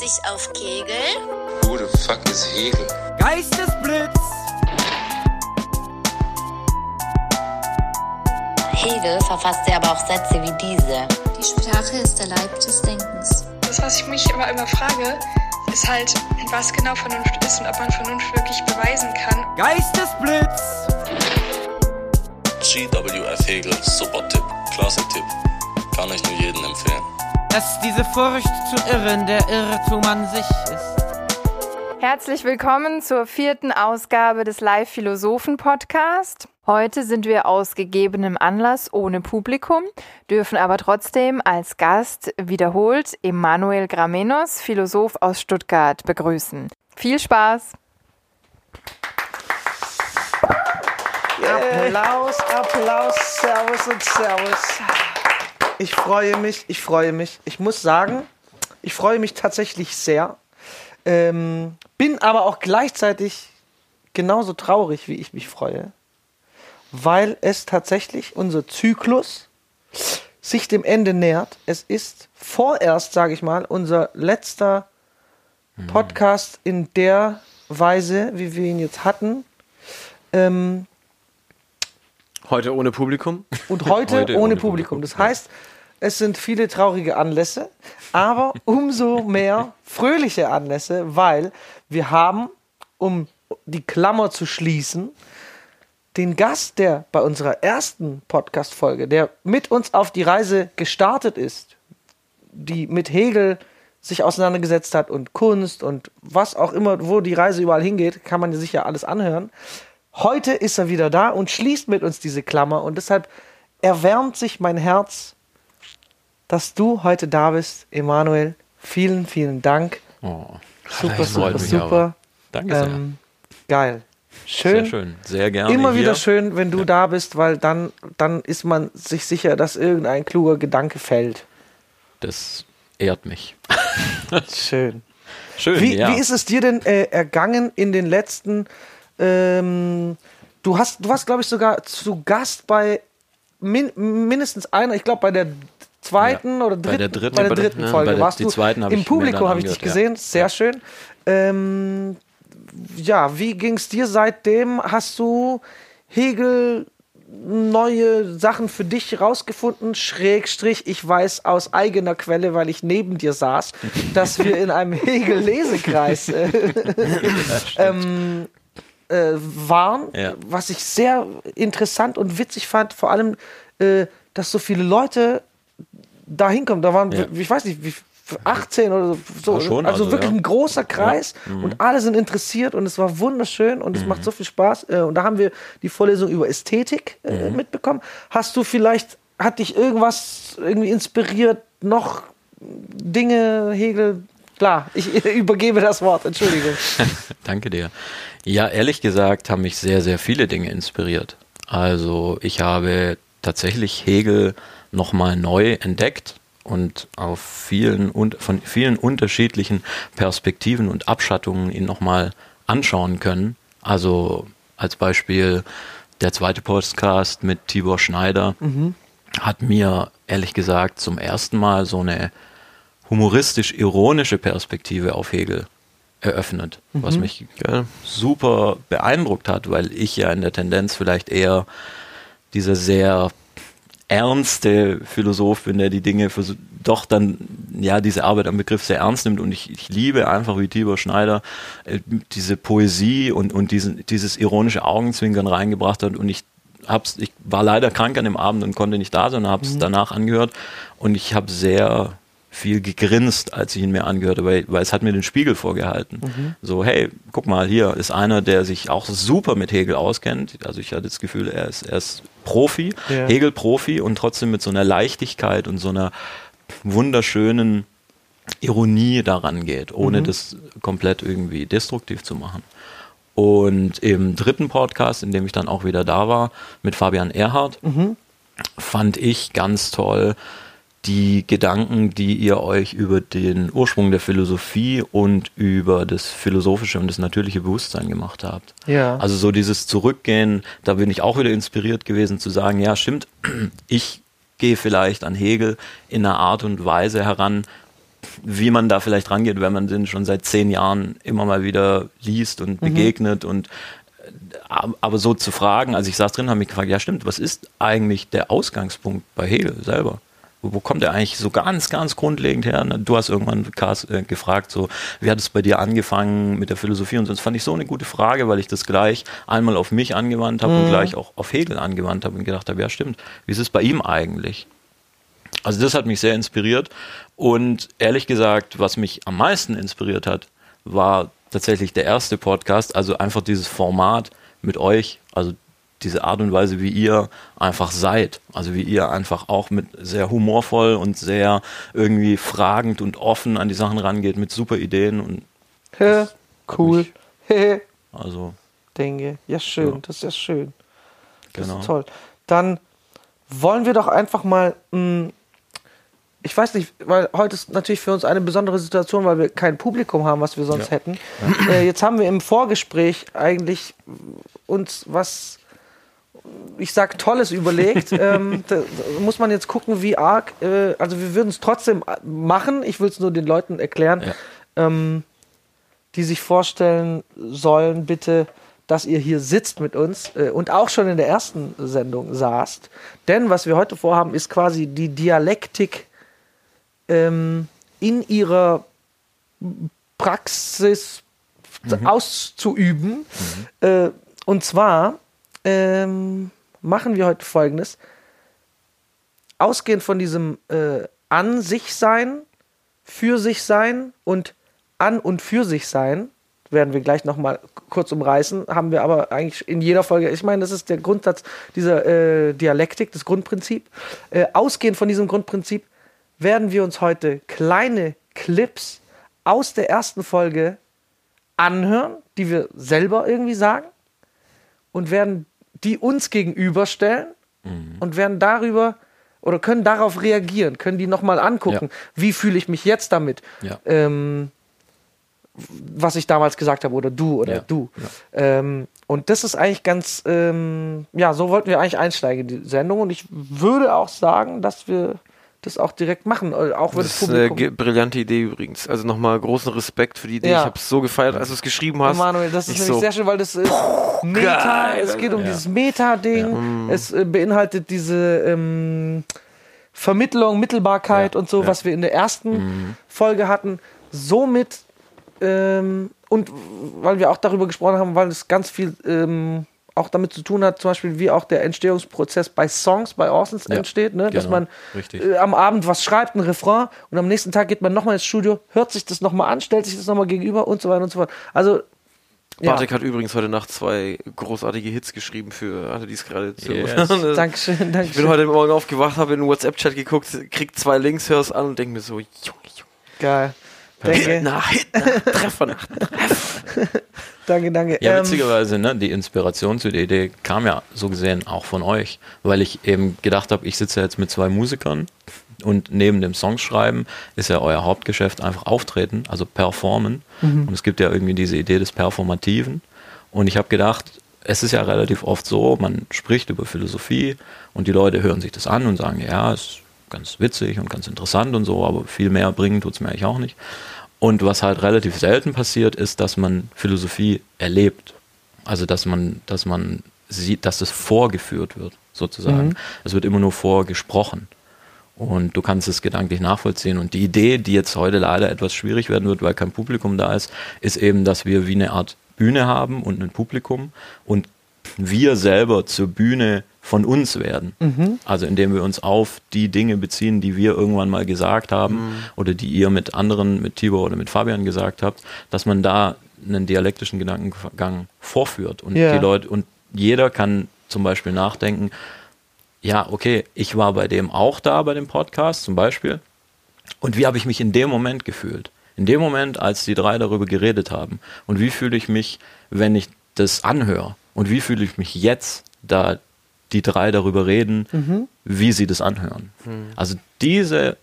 sich auf Kegel. Who the fuck is Hegel? Geistesblitz. Hegel verfasste aber auch Sätze wie diese. Die Sprache ist der Leib des Denkens. Das, was ich mich immer, immer frage, ist halt, was genau Vernunft ist und ob man Vernunft wirklich beweisen kann. Geistesblitz. GWF Hegel, super Tipp, klasse Tipp. Kann ich nur jedem empfehlen. Dass diese Furcht zu irren der Irrtum an sich ist. Herzlich willkommen zur vierten Ausgabe des Live-Philosophen-Podcast. Heute sind wir aus gegebenem Anlass ohne Publikum, dürfen aber trotzdem als Gast wiederholt Emanuel Gramenos, Philosoph aus Stuttgart, begrüßen. Viel Spaß! Applaus, Applaus, Servus und Servus. Ich freue mich, ich freue mich. Ich muss sagen, ich freue mich tatsächlich sehr. Ähm, bin aber auch gleichzeitig genauso traurig, wie ich mich freue, weil es tatsächlich unser Zyklus sich dem Ende nähert. Es ist vorerst, sage ich mal, unser letzter Podcast in der Weise, wie wir ihn jetzt hatten. Ähm, Heute ohne Publikum. und heute, Heute ohne ohne Publikum. Publikum, Das heißt, es sind viele traurige Anlässe, aber umso mehr fröhliche Anlässe, weil wir haben, um die Klammer zu schließen, den Gast, der bei unserer ersten Podcast-Folge, der mit uns auf die Reise gestartet ist, die mit Hegel sich auseinandergesetzt hat und Kunst und was auch immer, wo die Reise überall hingeht, kann man sich ja alles anhören. Heute ist er wieder da und schließt mit uns diese Klammer und deshalb erwärmt sich mein Herz, dass du heute da bist, Emanuel. Vielen, vielen Dank. Oh, Super, super, super. aber. Danke sehr. Ähm, geil. sehr Schön. schön. Sehr gerne. Immer hier. wieder schön, wenn du da bist, weil dann, dann ist man sich sicher, dass irgendein kluger Gedanke fällt. Das ehrt mich. Schön. Schön, Wie, ja. wie ist es dir denn äh, ergangen in den letzten? Ähm, du hast, du warst, glaube ich, sogar zu Gast bei min, mindestens einer. Ich glaube, bei der zweiten oder dritten, Bei der dritten- bei der bei der- dritten ja, Folge bei der- warst die du. zweiten Im ich Publikum habe ich dich gesehen. ja. Sehr Ja. schön. Ähm, ja, wie ging es dir seitdem? Hast du Hegel neue Sachen für dich rausgefunden? Schrägstrich, ich weiß aus eigener Quelle, weil ich neben dir saß, dass wir in einem Hegel-Lesekreis äh, ähm, äh, waren, Ja. was ich sehr interessant und witzig fand, vor allem, äh, dass so viele Leute da hinkommen. Da waren, Ja. ich weiß nicht, wie 18 oder so. Ja, schon, also, also, wirklich ja. ein großer Kreis Mhm. und alle sind interessiert und es war wunderschön und es macht so viel Spaß. Äh, Und da haben wir die Vorlesung über Ästhetik äh, Mhm. mitbekommen. Hast du vielleicht, hat dich irgendwas irgendwie inspiriert, noch Dinge, Hegel? Klar, ich übergebe das Wort, Entschuldigung. Danke dir. Ja, ehrlich gesagt haben mich sehr, sehr viele Dinge inspiriert. Also ich habe tatsächlich Hegel nochmal neu entdeckt und auf vielen und von vielen unterschiedlichen Perspektiven und Abschattungen ihn nochmal anschauen können. Also als Beispiel der zweite Podcast mit Tibor Schneider hat mir ehrlich gesagt zum ersten Mal so eine humoristisch-ironische Perspektive auf Hegel eröffnet, was mich super beeindruckt hat, weil ich ja in der Tendenz vielleicht eher dieser sehr ernste Philosoph bin, der die Dinge versuch- doch dann, ja, diese Arbeit am Begriff sehr ernst nimmt. Und ich, ich liebe einfach wie Tibor Schneider äh, diese Poesie und, und diesen, dieses ironische Augenzwinkern reingebracht hat. Und ich hab's, ich war leider krank an dem Abend und konnte nicht da sein, habe es danach angehört. Und ich habe sehr viel gegrinst, als ich ihn mir angehört habe, weil, weil es hat mir den Spiegel vorgehalten. So, hey, guck mal, hier ist einer, der sich auch super mit Hegel auskennt. Also ich hatte das Gefühl, er ist, er ist Profi, Ja. Hegel-Profi und trotzdem mit so einer Leichtigkeit und so einer wunderschönen Ironie daran geht, ohne das komplett irgendwie destruktiv zu machen. Und im dritten Podcast, in dem ich dann auch wieder da war, mit Fabian Erhardt, fand ich ganz toll die Gedanken, die ihr euch über den Ursprung der Philosophie und über das philosophische und das natürliche Bewusstsein gemacht habt. Ja. Also so dieses Zurückgehen, da bin ich auch wieder inspiriert gewesen zu sagen, ja stimmt, ich gehe vielleicht an Hegel in einer Art und Weise heran, wie man da vielleicht rangeht, wenn man den schon seit zehn Jahren immer mal wieder liest und begegnet und ab- aber so zu fragen, also ich saß drin, habe mich gefragt, ja stimmt, was ist eigentlich der Ausgangspunkt bei Hegel selber? Wo, kommt er eigentlich so ganz, ganz grundlegend her? Du hast irgendwann Kars, äh, gefragt, so, wie hat es bei dir angefangen mit der Philosophie und so. Das fand ich so eine gute Frage, weil ich das gleich einmal auf mich angewandt habe und gleich auch auf Hegel angewandt habe und gedacht habe, ja stimmt, wie ist es bei ihm eigentlich? Also das hat mich sehr inspiriert und ehrlich gesagt, was mich am meisten inspiriert hat, war tatsächlich der erste Podcast, also einfach dieses Format mit euch, also diese Art und Weise, wie ihr einfach seid, also wie ihr einfach auch mit sehr humorvoll und sehr irgendwie fragend und offen an die Sachen rangeht, mit super Ideen und Hä, cool. mich- also denke. Ja, schön. Ja. Das ist ja schön. Das genau. ist toll. Dann wollen wir doch einfach mal. Mh, ich weiß nicht, weil heute ist natürlich für uns eine besondere Situation, weil wir kein Publikum haben, was wir sonst Ja. hätten. Äh, jetzt haben wir im Vorgespräch eigentlich uns was, ich sag Tolles überlegt. ähm, muss man jetzt gucken, wie arg. Äh, also wir würden es trotzdem machen. Ich will es nur den Leuten erklären. Ja. Ähm, die sich vorstellen sollen, bitte, dass ihr hier sitzt mit uns äh, und auch schon in der ersten Sendung saßt. Denn was wir heute vorhaben, ist quasi die Dialektik ähm, in ihrer Praxis auszuüben. Äh, und zwar ähm, machen wir heute Folgendes. Ausgehend von diesem äh, An sich sein, für sich sein und an und für sich sein, werden wir gleich nochmal kurz umreißen, haben wir aber eigentlich in jeder Folge, ich meine, das ist der Grundsatz dieser äh, Dialektik, das Grundprinzip. Äh, ausgehend von diesem Grundprinzip werden wir uns heute kleine Clips aus der ersten Folge anhören, die wir selber irgendwie sagen und werden die uns gegenüberstellen und werden darüber oder können darauf reagieren, können die nochmal angucken, wie fühle ich mich jetzt damit, Ja. ähm, was ich damals gesagt habe oder du oder Ja. du. Ähm, und das ist eigentlich ganz, ähm, ja, so wollten wir eigentlich einsteigen in die Sendung und ich würde auch sagen, dass wir das auch direkt machen, äh, auch wenn das, Das ist eine Publikum... ge- brillante Idee übrigens. Also nochmal großen Respekt für die Idee. Ja. Ich habe es so gefeiert, als du es geschrieben hast. Manuel, das ist Ich nämlich so, sehr schön, weil das ist Meta, Geil. es geht um Ja. dieses Meta-Ding, Mhm. es äh, beinhaltet diese ähm, Vermittlung, Mittelbarkeit Ja, und so, ja. was wir in der ersten Folge hatten. Somit, ähm, und weil wir auch darüber gesprochen haben, weil es ganz viel ähm, auch damit zu tun hat, zum Beispiel wie auch der Entstehungsprozess bei Songs, bei Orsons Ja, entsteht, ne? dass genau, man äh, am Abend was schreibt, ein Refrain und am nächsten Tag geht man nochmal ins Studio, hört sich das nochmal an, stellt sich das nochmal gegenüber und so weiter und so fort. Also ja. Bartek hat übrigens heute Nacht zwei großartige Hits geschrieben für alle, die es gerade zu. Yes. Dankeschön, Ich bin Dankeschön. heute Morgen aufgewacht, habe in den WhatsApp-Chat geguckt, krieg zwei Links, hör's an und denke mir so, Junge, Junge. Geil. Danke, Na, Hit, na, Treffer nach. danke, danke. Ja, Ähm, witzigerweise, ne, die Inspiration zu der Idee kam ja so gesehen auch von euch, weil ich eben gedacht habe, ich sitze jetzt mit zwei Musikern und neben dem Songschreiben ist ja euer Hauptgeschäft einfach auftreten, also performen. Und es gibt ja irgendwie diese Idee des Performativen. Und ich habe gedacht, es ist ja relativ oft so, man spricht über Philosophie und die Leute hören sich das an und sagen, ja, ist ganz witzig und ganz interessant und so, aber viel mehr bringen tut es mir eigentlich auch nicht. Und was halt relativ selten passiert, ist, dass man Philosophie erlebt. Also dass man, dass man sieht, dass es vorgeführt wird, sozusagen. Es wird immer nur vorgesprochen. Und du kannst es gedanklich nachvollziehen. Und die Idee, die jetzt heute leider etwas schwierig werden wird, weil kein Publikum da ist, ist eben, dass wir wie eine Art Bühne haben und ein Publikum und wir selber zur Bühne von uns werden. Also indem wir uns auf die Dinge beziehen, die wir irgendwann mal gesagt haben oder die ihr mit anderen, mit Tibor oder mit Fabian gesagt habt, dass man da einen dialektischen Gedankengang vorführt und Ja. die Leute und jeder kann zum Beispiel nachdenken, ja, okay, ich war bei dem auch da, bei dem Podcast zum Beispiel. Und wie habe ich mich in dem Moment gefühlt? In dem Moment, als die drei darüber geredet haben. Und wie fühle ich mich, wenn ich das anhöre? Und wie fühle ich mich jetzt, da die drei darüber reden, wie sie das anhören? Also diese,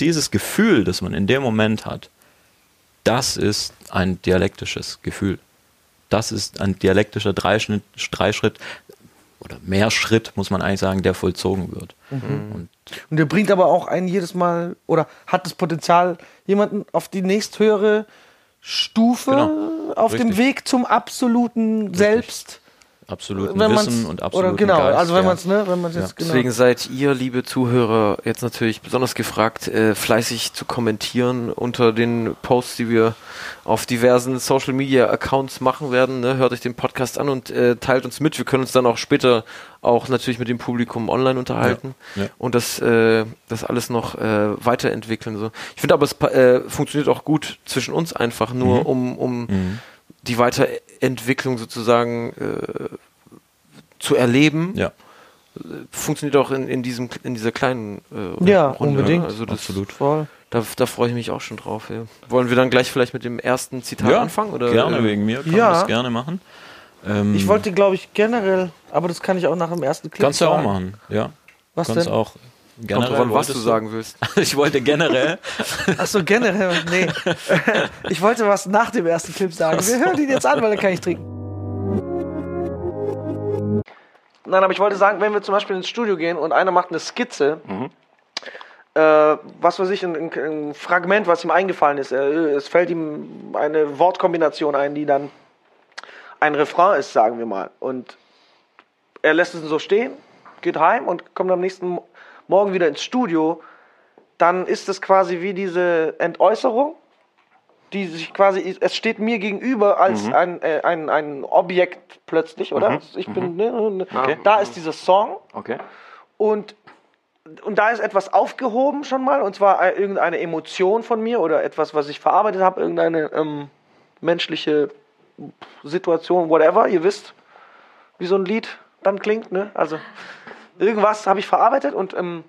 dieses Gefühl, das man in dem Moment hat, das ist ein dialektisches Gefühl. Das ist ein dialektischer Dreischnitt, Dreischritt. oder mehr Schritt, muss man eigentlich sagen, der vollzogen wird. Und Und der bringt aber auch einen jedes Mal oder hat das Potenzial, jemanden auf die nächsthöhere Stufe Genau. auf dem Richtig. Weg zum absoluten Selbst. Absoluten Wenn Wissen und oder absoluten genau, Geist, also wenn ja. man es, ne, wenn man es jetzt genau. Deswegen seid ihr, liebe Zuhörer, jetzt natürlich besonders gefragt, äh, fleißig zu kommentieren unter den Posts, die wir auf diversen Social Media Accounts machen werden. Ne? Hört euch den Podcast an und äh, teilt uns mit. Wir können uns dann auch später auch natürlich mit dem Publikum online unterhalten Ja, ja. und das, äh, das alles noch äh, weiterentwickeln. So. Ich finde aber, es äh, funktioniert auch gut zwischen uns einfach nur, Mhm. um, um Mhm. Die Weiterentwicklung sozusagen äh, zu erleben Ja, funktioniert auch in, in diesem in dieser kleinen äh, Ja, Runde. unbedingt. Also das, absolut. Voll. Da, da freue ich mich auch schon drauf. Ja. Wollen wir dann gleich vielleicht mit dem ersten Zitat Ja, anfangen? Oder, gerne äh, wegen mir, kann ja. das gerne machen. Ähm, Ich wollte, glaube ich, generell, aber das kann ich auch nach dem ersten Clip Kannst du auch machen, ja. Was kannst denn? auch Kommt generell drauf an, was du sagen willst. ich wollte generell. Ach so, generell, nee. ich wollte was nach dem ersten Clip sagen. Wir hören ihn jetzt an, weil dann kann ich trinken. Nein, aber ich wollte sagen, wenn wir zum Beispiel ins Studio gehen und einer macht eine Skizze, äh, was weiß ich, ein, ein, ein Fragment, was ihm eingefallen ist, äh, es fällt ihm eine Wortkombination ein, die dann ein Refrain ist, sagen wir mal. Und er lässt es so stehen, geht heim und kommt am nächsten Morgen wieder ins Studio, dann ist es quasi wie diese Entäußerung, die sich quasi, es steht mir gegenüber als ein, äh, ein, ein Objekt plötzlich, oder? Ich bin, ne, ne, Okay. da ist dieser Song Okay. und, und da ist etwas aufgehoben schon mal, und zwar äh, irgendeine Emotion von mir oder etwas, was ich verarbeitet habe, irgendeine ähm, menschliche Situation, whatever, ihr wisst, wie so ein Lied dann klingt, ne? Also irgendwas habe ich verarbeitet und ähm,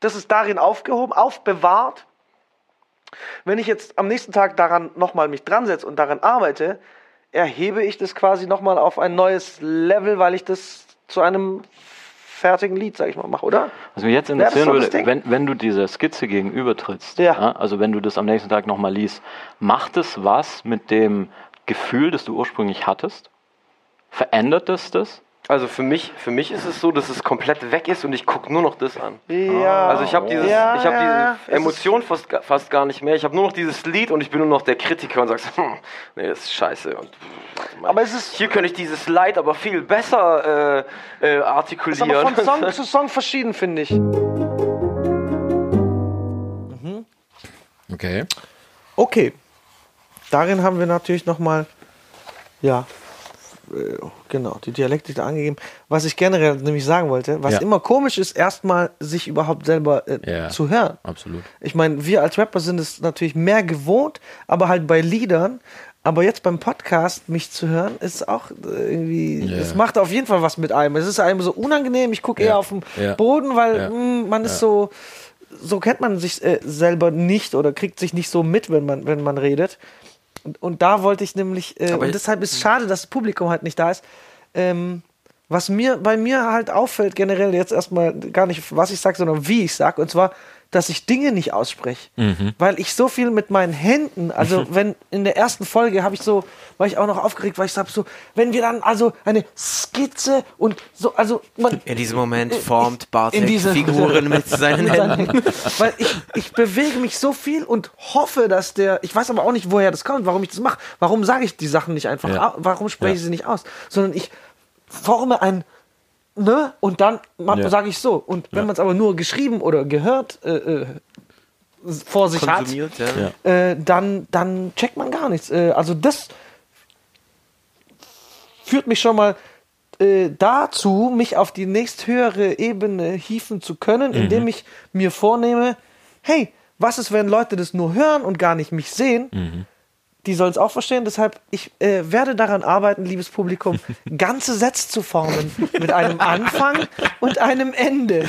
das ist darin aufgehoben, aufbewahrt. Wenn ich jetzt am nächsten Tag daran nochmal mich dran setze und daran arbeite, erhebe ich das quasi nochmal auf ein neues Level, weil ich das zu einem fertigen Lied, sag ich mal, mache, oder? Was mich jetzt interessieren würde, wenn, wenn du dieser Skizze gegenübertrittst, Ja. also wenn du das am nächsten Tag nochmal liest, macht es was mit dem Gefühl, das du ursprünglich hattest? Verändert es das? Also für mich, für mich ist es so, dass es komplett weg ist und ich gucke nur noch das an. Ja. Also ich habe dieses, Ja, ich habe ja, ja. diese Emotion fast, fast gar nicht mehr. Ich habe nur noch dieses Lied und ich bin nur noch der Kritiker und sag, so, hm, nee, das ist scheiße. Und, warte mal, Aber es ist- hier könnte ich dieses Leid aber viel besser äh, äh, Das ist artikulieren. aber von Song zu Song verschieden, finde ich. Okay. Okay. Darin haben wir natürlich nochmal, ja, äh, genau, die Dialektik da angegeben. Was ich generell nämlich sagen wollte, was Ja. immer komisch ist, erstmal sich überhaupt selber äh, Ja. zu hören. Absolut. Ich meine, wir als Rapper sind es natürlich mehr gewohnt, aber halt bei Liedern. Aber jetzt beim Podcast mich zu hören, ist auch äh, irgendwie, es macht auf jeden Fall was mit einem. Es ist einem so unangenehm. Ich gucke Ja. eher auf den. Boden, weil mh, man ist so, so kennt man sich äh, selber nicht oder kriegt sich nicht so mit, wenn man, wenn man redet. Und, und da wollte ich nämlich, äh, und deshalb ist es schade, dass das Publikum halt nicht da ist. Ähm, was mir bei mir halt auffällt, generell jetzt erstmal gar nicht, was ich sage, sondern wie ich sage, und zwar, dass ich Dinge nicht ausspreche. Weil ich so viel mit meinen Händen, also wenn in der ersten Folge habe ich so, war ich auch noch aufgeregt, weil ich sag so, wenn wir dann also eine Skizze und so, also man, In diesem Moment formt Bartek in diese- Figuren mit seinen Händen. Weil ich, ich bewege mich so viel und hoffe, dass der. Ich weiß aber auch nicht, woher das kommt, warum ich das mache. Warum sage ich die Sachen nicht einfach? Ja. Warum spreche ich Ja. sie nicht aus? Sondern ich forme ein. Ne? Und dann Ja. sage ich so. Und wenn Ja. man es aber nur geschrieben oder gehört äh, äh, vor sich Konsumiert, ja. Ja. hat, äh, dann, dann checkt man gar nichts. Äh, also das führt mich schon mal äh, dazu, mich auf die nächsthöhere Ebene hieven zu können, indem ich mir vornehme, hey, was ist, wenn Leute das nur hören und gar nicht mich sehen? Die sollen es auch verstehen. Deshalb, ich äh, werde daran arbeiten, liebes Publikum, ganze Sätze zu formen mit einem Anfang und einem Ende.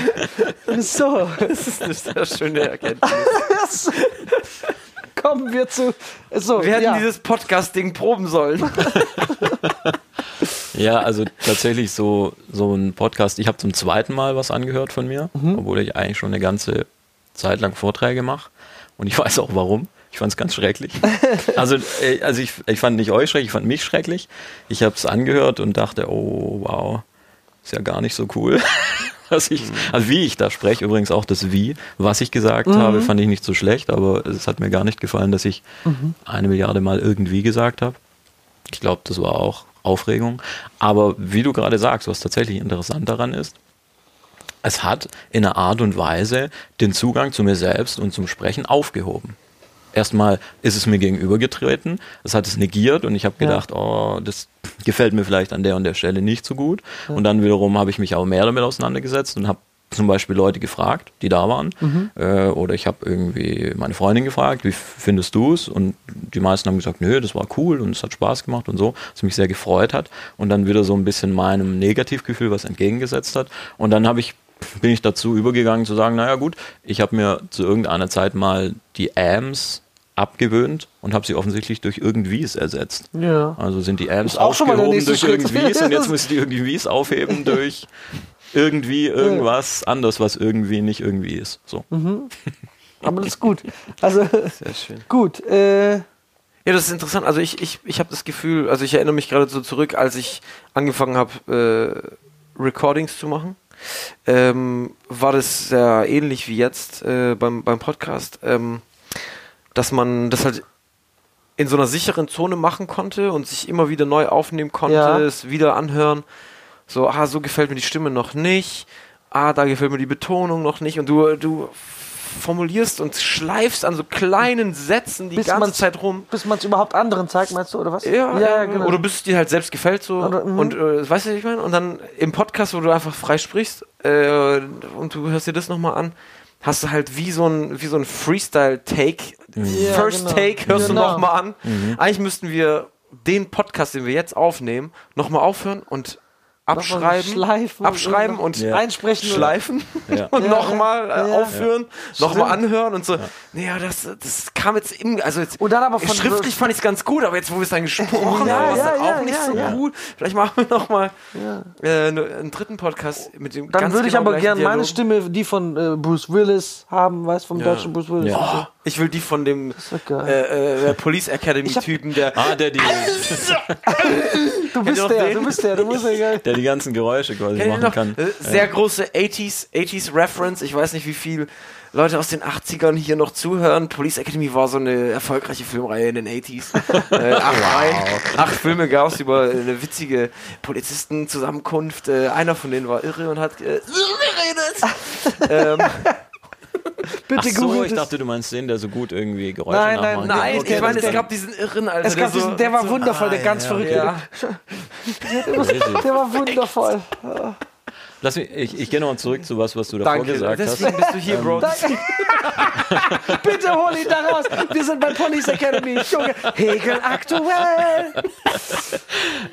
So, Das ist eine sehr schöne Erkenntnis. kommen wir zu. So, Wir hätten ja. dieses Podcast-Ding proben sollen. Ja, also tatsächlich so, so ein Podcast. Ich habe zum zweiten Mal was angehört von mir, obwohl ich eigentlich schon eine ganze Zeit lang Vorträge mache. Und ich weiß auch warum. Ich fand es ganz schrecklich. Also, äh, also ich, ich fand nicht euch schrecklich, ich fand mich schrecklich. Ich habe es angehört und dachte, oh wow, ist ja gar nicht so cool. Was ich, also wie ich da spreche, übrigens auch das Wie, was ich gesagt Mhm. habe, fand ich nicht so schlecht, aber es hat mir gar nicht gefallen, dass ich Mhm. eine Milliarde Mal irgendwie gesagt habe. Ich glaube, das war auch Aufregung. Aber wie du gerade sagst, was tatsächlich interessant daran ist, es hat in einer Art und Weise den Zugang zu mir selbst und zum Sprechen aufgehoben. Erstmal ist es mir gegenübergetreten, es hat es negiert und ich habe Ja. gedacht, oh, das gefällt mir vielleicht an der und der Stelle nicht so gut. Und dann wiederum habe ich mich auch mehr damit auseinandergesetzt und habe zum Beispiel Leute gefragt, die da waren. Mhm. Äh, oder ich habe irgendwie meine Freundin gefragt, wie findest du es? Und die meisten haben gesagt, nö, das war cool und es hat Spaß gemacht und so, was mich sehr gefreut hat. Und dann wieder so ein bisschen meinem Negativgefühl was entgegengesetzt hat. Und dann habe ich bin ich dazu übergegangen zu sagen, naja gut, ich habe mir zu irgendeiner Zeit mal die Ams abgewöhnt und habe sie offensichtlich durch irgendwies ersetzt. Ja. Also sind die Ams Ist auch schon mal der aufgehoben durch Schritt. irgendwies und jetzt muss ich die irgendwies aufheben durch irgendwie irgendwas anderes, was irgendwie nicht irgendwie ist. So. Mhm. Aber das ist gut. Also, Sehr schön. gut. Äh, Ja, das ist interessant. Also ich, ich, ich habe das Gefühl, also ich erinnere mich gerade so zurück, als ich angefangen habe, äh, Recordings zu machen, ähm, war das sehr ähnlich wie jetzt äh, beim, beim Podcast, ähm, dass man das halt in so einer sicheren Zone machen konnte und sich immer wieder neu aufnehmen konnte, Ja. es wieder anhören. So, ah, so gefällt mir die Stimme noch nicht. Ah, da gefällt mir die Betonung noch nicht. Und du, du formulierst und schleifst an so kleinen Sätzen die Bis ganze Zeit rum. bis man es überhaupt anderen zeigt, meinst du, oder was? Ja, ja, genau. Oder bis es dir halt selbst gefällt so. Oder, mhm. und äh, weißt du, was ich meine? Und dann im Podcast, wo du einfach frei sprichst äh, und du hörst dir das nochmal an, hast du halt wie so ein, wie so ein Freestyle-Take. Ja, First genau. Take hörst Genau. du nochmal an. Mhm. Eigentlich müssten wir den Podcast, den wir jetzt aufnehmen, nochmal aufhören und abschreiben, schleifen, abschreiben und Ja. einsprechen. schleifen Ja. und Ja, nochmal ja, äh, ja. aufhören, nochmal anhören und so. Naja, das, das kam jetzt im, also jetzt Und dann aber von schriftlich fand ich es ganz gut, aber jetzt, wo wir es dann gesprochen Ja, haben, war es ja, dann ja, auch nicht ja, so ja. gut. Vielleicht machen wir nochmal äh, ne- einen dritten Podcast mit dem Dann ganz würde ich genau aber gleichen gerne meine. Stimme, die von äh, Bruce Willis haben, weißt vom Ja. deutschen Bruce Willis. Und. Oh, ich will die von dem äh, äh, Police Academy-Typen, der Ah, der die, Du bist der, du bist der, du bist der geil. der die ganzen Geräusche quasi Kennt machen noch? kann. Äh, Sehr große 80s, 80s Reference. Ich weiß nicht, wie viel Leute aus den 80ern hier noch zuhören. Police Academy war so eine erfolgreiche Filmreihe in den 80s. äh, acht, Reihen, acht Filme gab es über eine witzige Polizistenzusammenkunft. Äh, einer von denen war irre und hat äh, geredet. ähm, Bitte Ach so, googelt ich dachte, du meinst den, der so gut irgendwie Geräusche Nein, nein, nachmacht. nein, okay, ich meine, der- es gab diesen Irren, Alter. Es gab der, diesen, der war wundervoll, der Ah, ganz ja, verrückte. ja. Der war wundervoll. Lass mich, ich, ich gehe nochmal zurück zu was, was du davor Danke, gesagt hast. deswegen bist du hier, Bro. Bitte hol ihn da raus. Wir sind bei Police Academy. Junge, Hegel aktuell.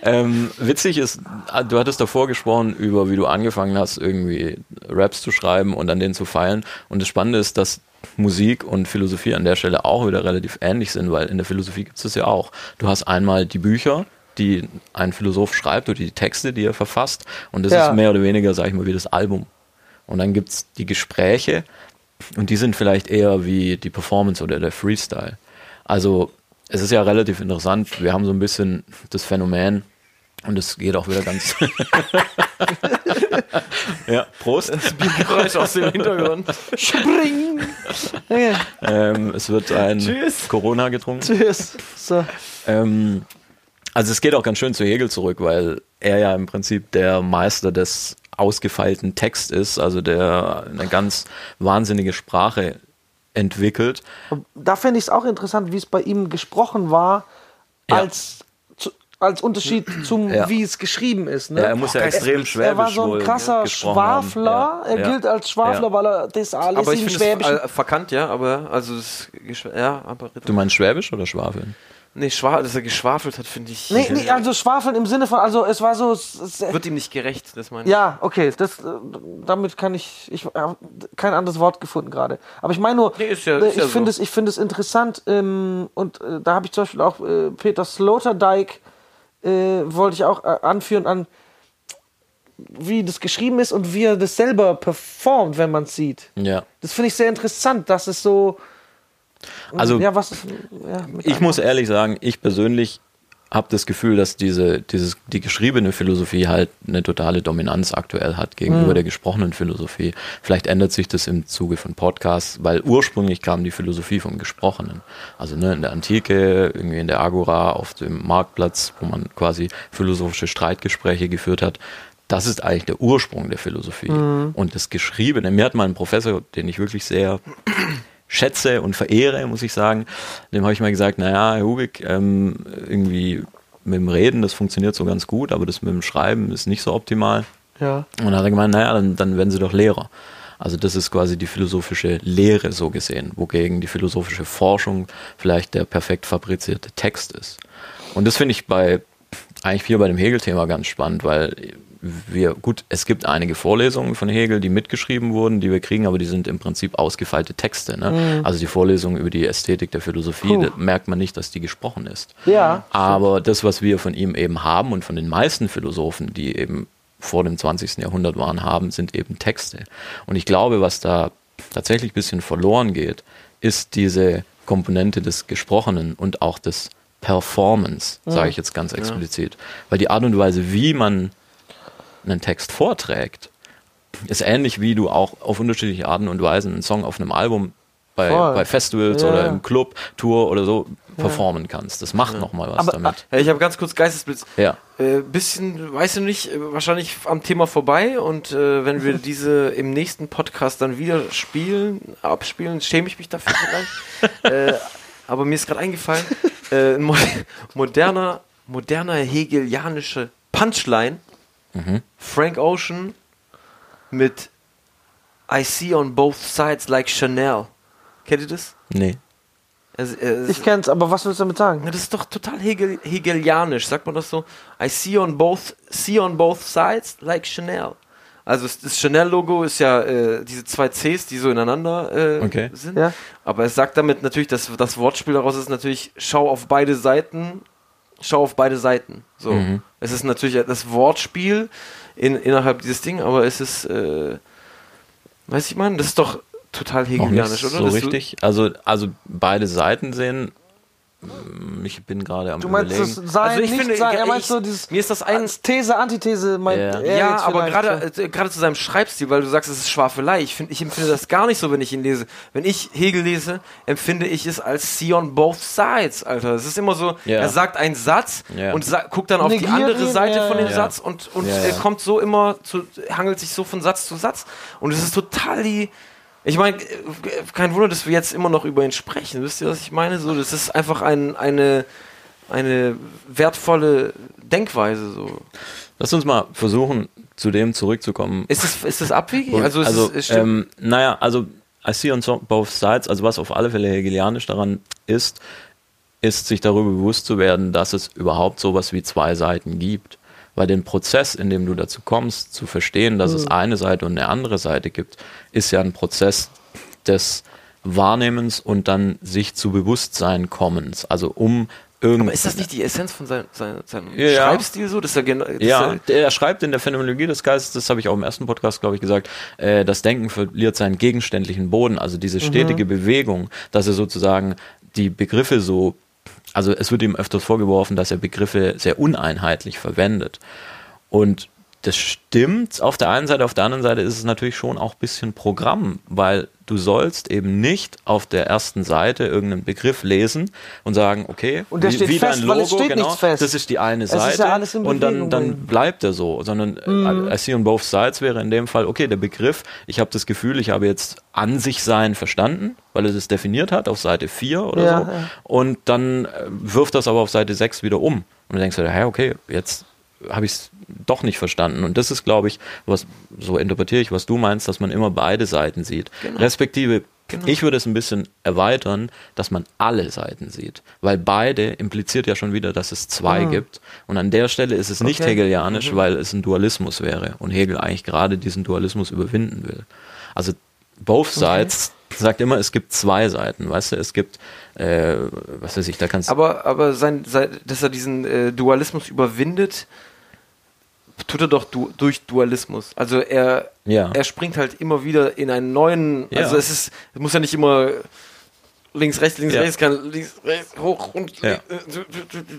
Ähm, witzig ist, du hattest davor gesprochen über, wie du angefangen hast, irgendwie Raps zu schreiben und an denen zu feilen. Und das Spannende ist, dass Musik und Philosophie an der Stelle auch wieder relativ ähnlich sind, weil in der Philosophie gibt es das ja auch. Du hast einmal die Bücher, die ein Philosoph schreibt oder die Texte, die er verfasst. Und das Ja. ist mehr oder weniger, sag ich mal, wie das Album. Und dann gibt es die Gespräche und die sind vielleicht eher wie die Performance oder der Freestyle. Also es ist ja relativ interessant. Wir haben so ein bisschen das Phänomen, und es geht auch wieder ganz. ja, Prost. Geräusch aus dem Hintergrund. Spring. Okay. Ähm, es wird ein Tschüss. Corona getrunken. Tschüss. So. Ähm, also es geht auch ganz schön zu Hegel zurück, weil er ja im Prinzip der Meister des ausgefeilten Text ist, also der eine ganz wahnsinnige Sprache entwickelt. Da fände ich es auch interessant, wie es bei ihm gesprochen war, Ja. als, zu, als Unterschied zum, Ja. wie es geschrieben ist. Ne? Ja, er muss ja extrem schwäbisch Er war so ein krasser. Schwafler. Ja, Er ja. gilt als Schwafler, Ja. weil er das alles Aber ich im finde es Schwäbischen. äh, verkannt, ja, aber also das ja, aber Du meinst Schwäbisch oder Schwafeln? Nee, schwa dass er geschwafelt hat, finde ich nee, nee, also Schwafeln im Sinne von, also es war so. es- es- wird ihm nicht gerecht, das meine ich. Ja, okay, das, äh, damit kann ich, ich habe kein anderes Wort gefunden gerade. Aber ich meine nur, Nee, ist ja- äh, ist ja ich finde so. es, ich finde es interessant ähm, und äh, da habe ich zum Beispiel auch äh, Peter Sloterdijk äh, wollte ich auch äh, anführen an, wie das geschrieben ist und wie er das selber performt, wenn man es sieht. Ja. Das finde ich sehr interessant, dass es so, Also ja, was ist, ja, Ich muss ehrlich sagen, ich persönlich habe das Gefühl, dass diese, dieses, die geschriebene Philosophie halt eine totale Dominanz aktuell hat gegenüber Mhm. der gesprochenen Philosophie. Vielleicht ändert sich das im Zuge von Podcasts, weil ursprünglich kam die Philosophie vom Gesprochenen. Also ne, in der Antike, irgendwie in der Agora, auf dem Marktplatz, wo man quasi philosophische Streitgespräche geführt hat. Das ist eigentlich der Ursprung der Philosophie. Mhm. Und das Geschriebene, mir hat mal ein Professor, den ich wirklich sehr schätze und verehre, muss ich sagen. Dem habe ich mal gesagt, naja, Herr Hubig, ähm, irgendwie mit dem Reden, das funktioniert so ganz gut, aber das mit dem Schreiben ist nicht so optimal. Ja. Und dann hat er gemeint, naja, dann, dann werden Sie doch Lehrer. Also das ist quasi die philosophische Lehre so gesehen, wogegen die philosophische Forschung vielleicht der perfekt fabrizierte Text ist. Und das finde ich bei eigentlich hier bei dem Hegel-Thema ganz spannend, weil wir, gut, es gibt einige Vorlesungen von Hegel, die mitgeschrieben wurden, die wir kriegen, aber die sind im Prinzip ausgefeilte Texte. Ne? Mhm. Also die Vorlesung über die Ästhetik der Philosophie, Puh. da merkt man nicht, dass die gesprochen ist. Ja. Aber das, was wir von ihm eben haben und von den meisten Philosophen, die eben vor dem 20. Jahrhundert waren, haben, sind eben Texte. Und ich glaube, was da tatsächlich ein bisschen verloren geht, ist diese Komponente des Gesprochenen und auch des Performance, sage ich jetzt ganz Ja. explizit. Weil die Art und Weise, wie man einen Text vorträgt, ist ähnlich wie du auch auf unterschiedliche Arten und Weisen einen Song auf einem Album bei, Voll. bei Festivals Ja, oder ja. im Club, Tour oder so Ja. performen kannst. Das macht nochmal was Aber, damit. Hey, ich habe ganz kurz Geistesblitz. Ja. Äh, bisschen, weißt du nicht, äh, wahrscheinlich am Thema vorbei und äh, wenn wir diese im nächsten Podcast dann wieder spielen, abspielen, schäme ich mich dafür vielleicht. äh, aber mir ist gerade eingefallen, äh, ein mo moderner, moderner hegelianische Punchline. Mhm. Frank Ocean mit I see on both sides like Chanel. Kennt ihr das? Nee. Es, es, Ich kenn's, aber was willst du damit sagen? das ist doch total hegel, hegelianisch, sagt man das so? I see on both, see on both sides like Chanel. Also das Chanel-Logo ist ja äh, diese zwei Cs, die so ineinander äh, Okay. sind. Ja. Aber es sagt damit natürlich, dass das Wortspiel daraus ist natürlich, schau auf beide Seiten, schau auf beide Seiten. So. Mhm. Es ist natürlich das Wortspiel in, innerhalb dieses Ding, aber es ist, äh, weiß ich meine, das ist doch total hegelianisch, oder? so Das- richtig. Also, also beide Seiten sehen. Mm, Ich bin gerade am Du meinst überlegen. das sein, Also ich nicht finde, sein. Er ich- meint so dieses mir ist das ein These, Antithese, meint Ja. er ja, aber gerade äh, gerade zu seinem Schreibstil, weil du sagst, es ist Schwafelei. Ich finde, ich empfinde das gar nicht so, wenn ich ihn lese. Wenn ich Hegel lese, empfinde ich es als see on both sides, Alter. Es ist immer so, Ja. er sagt einen Satz Ja. und sa guckt dann auf die Negiert andere ihn, Seite ja, von dem ja. Satz und und Ja, er kommt so immer zu hangelt sich so von Satz zu Satz und es ist total die ich meine, äh, kein Wunder, dass wir jetzt immer noch über ihn sprechen. Wisst ihr, was ich meine? So, das ist einfach ein, eine, eine wertvolle Denkweise. So. Lass uns mal versuchen, zu dem zurückzukommen. Ist das, ist das abwegig? Also, also es, es ähm, naja, also I see on both sides, also was auf alle Fälle hegelianisch daran ist, ist sich darüber bewusst zu werden, dass es überhaupt sowas wie zwei Seiten gibt. Weil den Prozess, in dem du dazu kommst, zu verstehen, dass es Mhm. eine Seite und eine andere Seite gibt, ist ja ein Prozess des Wahrnehmens und dann sich zu Bewusstsein kommens. Also um irgendwie. Aber ist das nicht die Essenz von sein, sein, seinem Ja, ja. Schreibstil so? Dass er genau, Ja, er, der schreibt in der Phänomenologie des Geistes, das habe ich auch im ersten Podcast, glaube ich, gesagt, äh, das Denken verliert seinen gegenständlichen Boden, also diese stetige Bewegung, dass er sozusagen die Begriffe so, also es wird ihm öfters vorgeworfen, dass er Begriffe sehr uneinheitlich verwendet. Und das stimmt auf der einen Seite, auf der anderen Seite ist es natürlich schon auch ein bisschen Programm, weil du sollst eben nicht auf der ersten Seite irgendeinen Begriff lesen und sagen, okay, Und der wie, steht wie fest, dein weil Logo, es steht genau, nichts fest. das ist die eine Es Seite ja und dann, dann bleibt er so, sondern Mhm. äh, I see on both sides wäre in dem Fall, okay, der Begriff, ich habe das Gefühl, ich habe jetzt an sich sein verstanden, weil er das definiert hat auf Seite 4 oder Ja, so ja. und dann äh, wirft das aber auf Seite 6 wieder um und du denkst dir, hey, okay, jetzt habe ich es doch nicht verstanden und das ist, glaube ich, was so interpretiere ich, was du meinst, dass man immer beide Seiten sieht, Genau. respektive Genau. ich würde es ein bisschen erweitern, dass man alle Seiten sieht, weil beide impliziert ja schon wieder, dass es zwei Mhm. gibt. Und an der Stelle ist es nicht Okay. hegelianisch, Mhm. weil es ein Dualismus wäre und Hegel eigentlich gerade diesen Dualismus überwinden will. Also both sides sagt immer, es gibt zwei Seiten, weißt du, es gibt, äh, was weiß ich, da kannst aber aber sein, sein, dass er diesen äh, Dualismus überwindet, tut er doch du, durch Dualismus. Also er, Ja. er springt halt immer wieder in einen neuen. Ja. Also es ist, es muss ja nicht immer links, rechts, links, Ja. rechts, kann links, rechts, hoch und Ja. äh,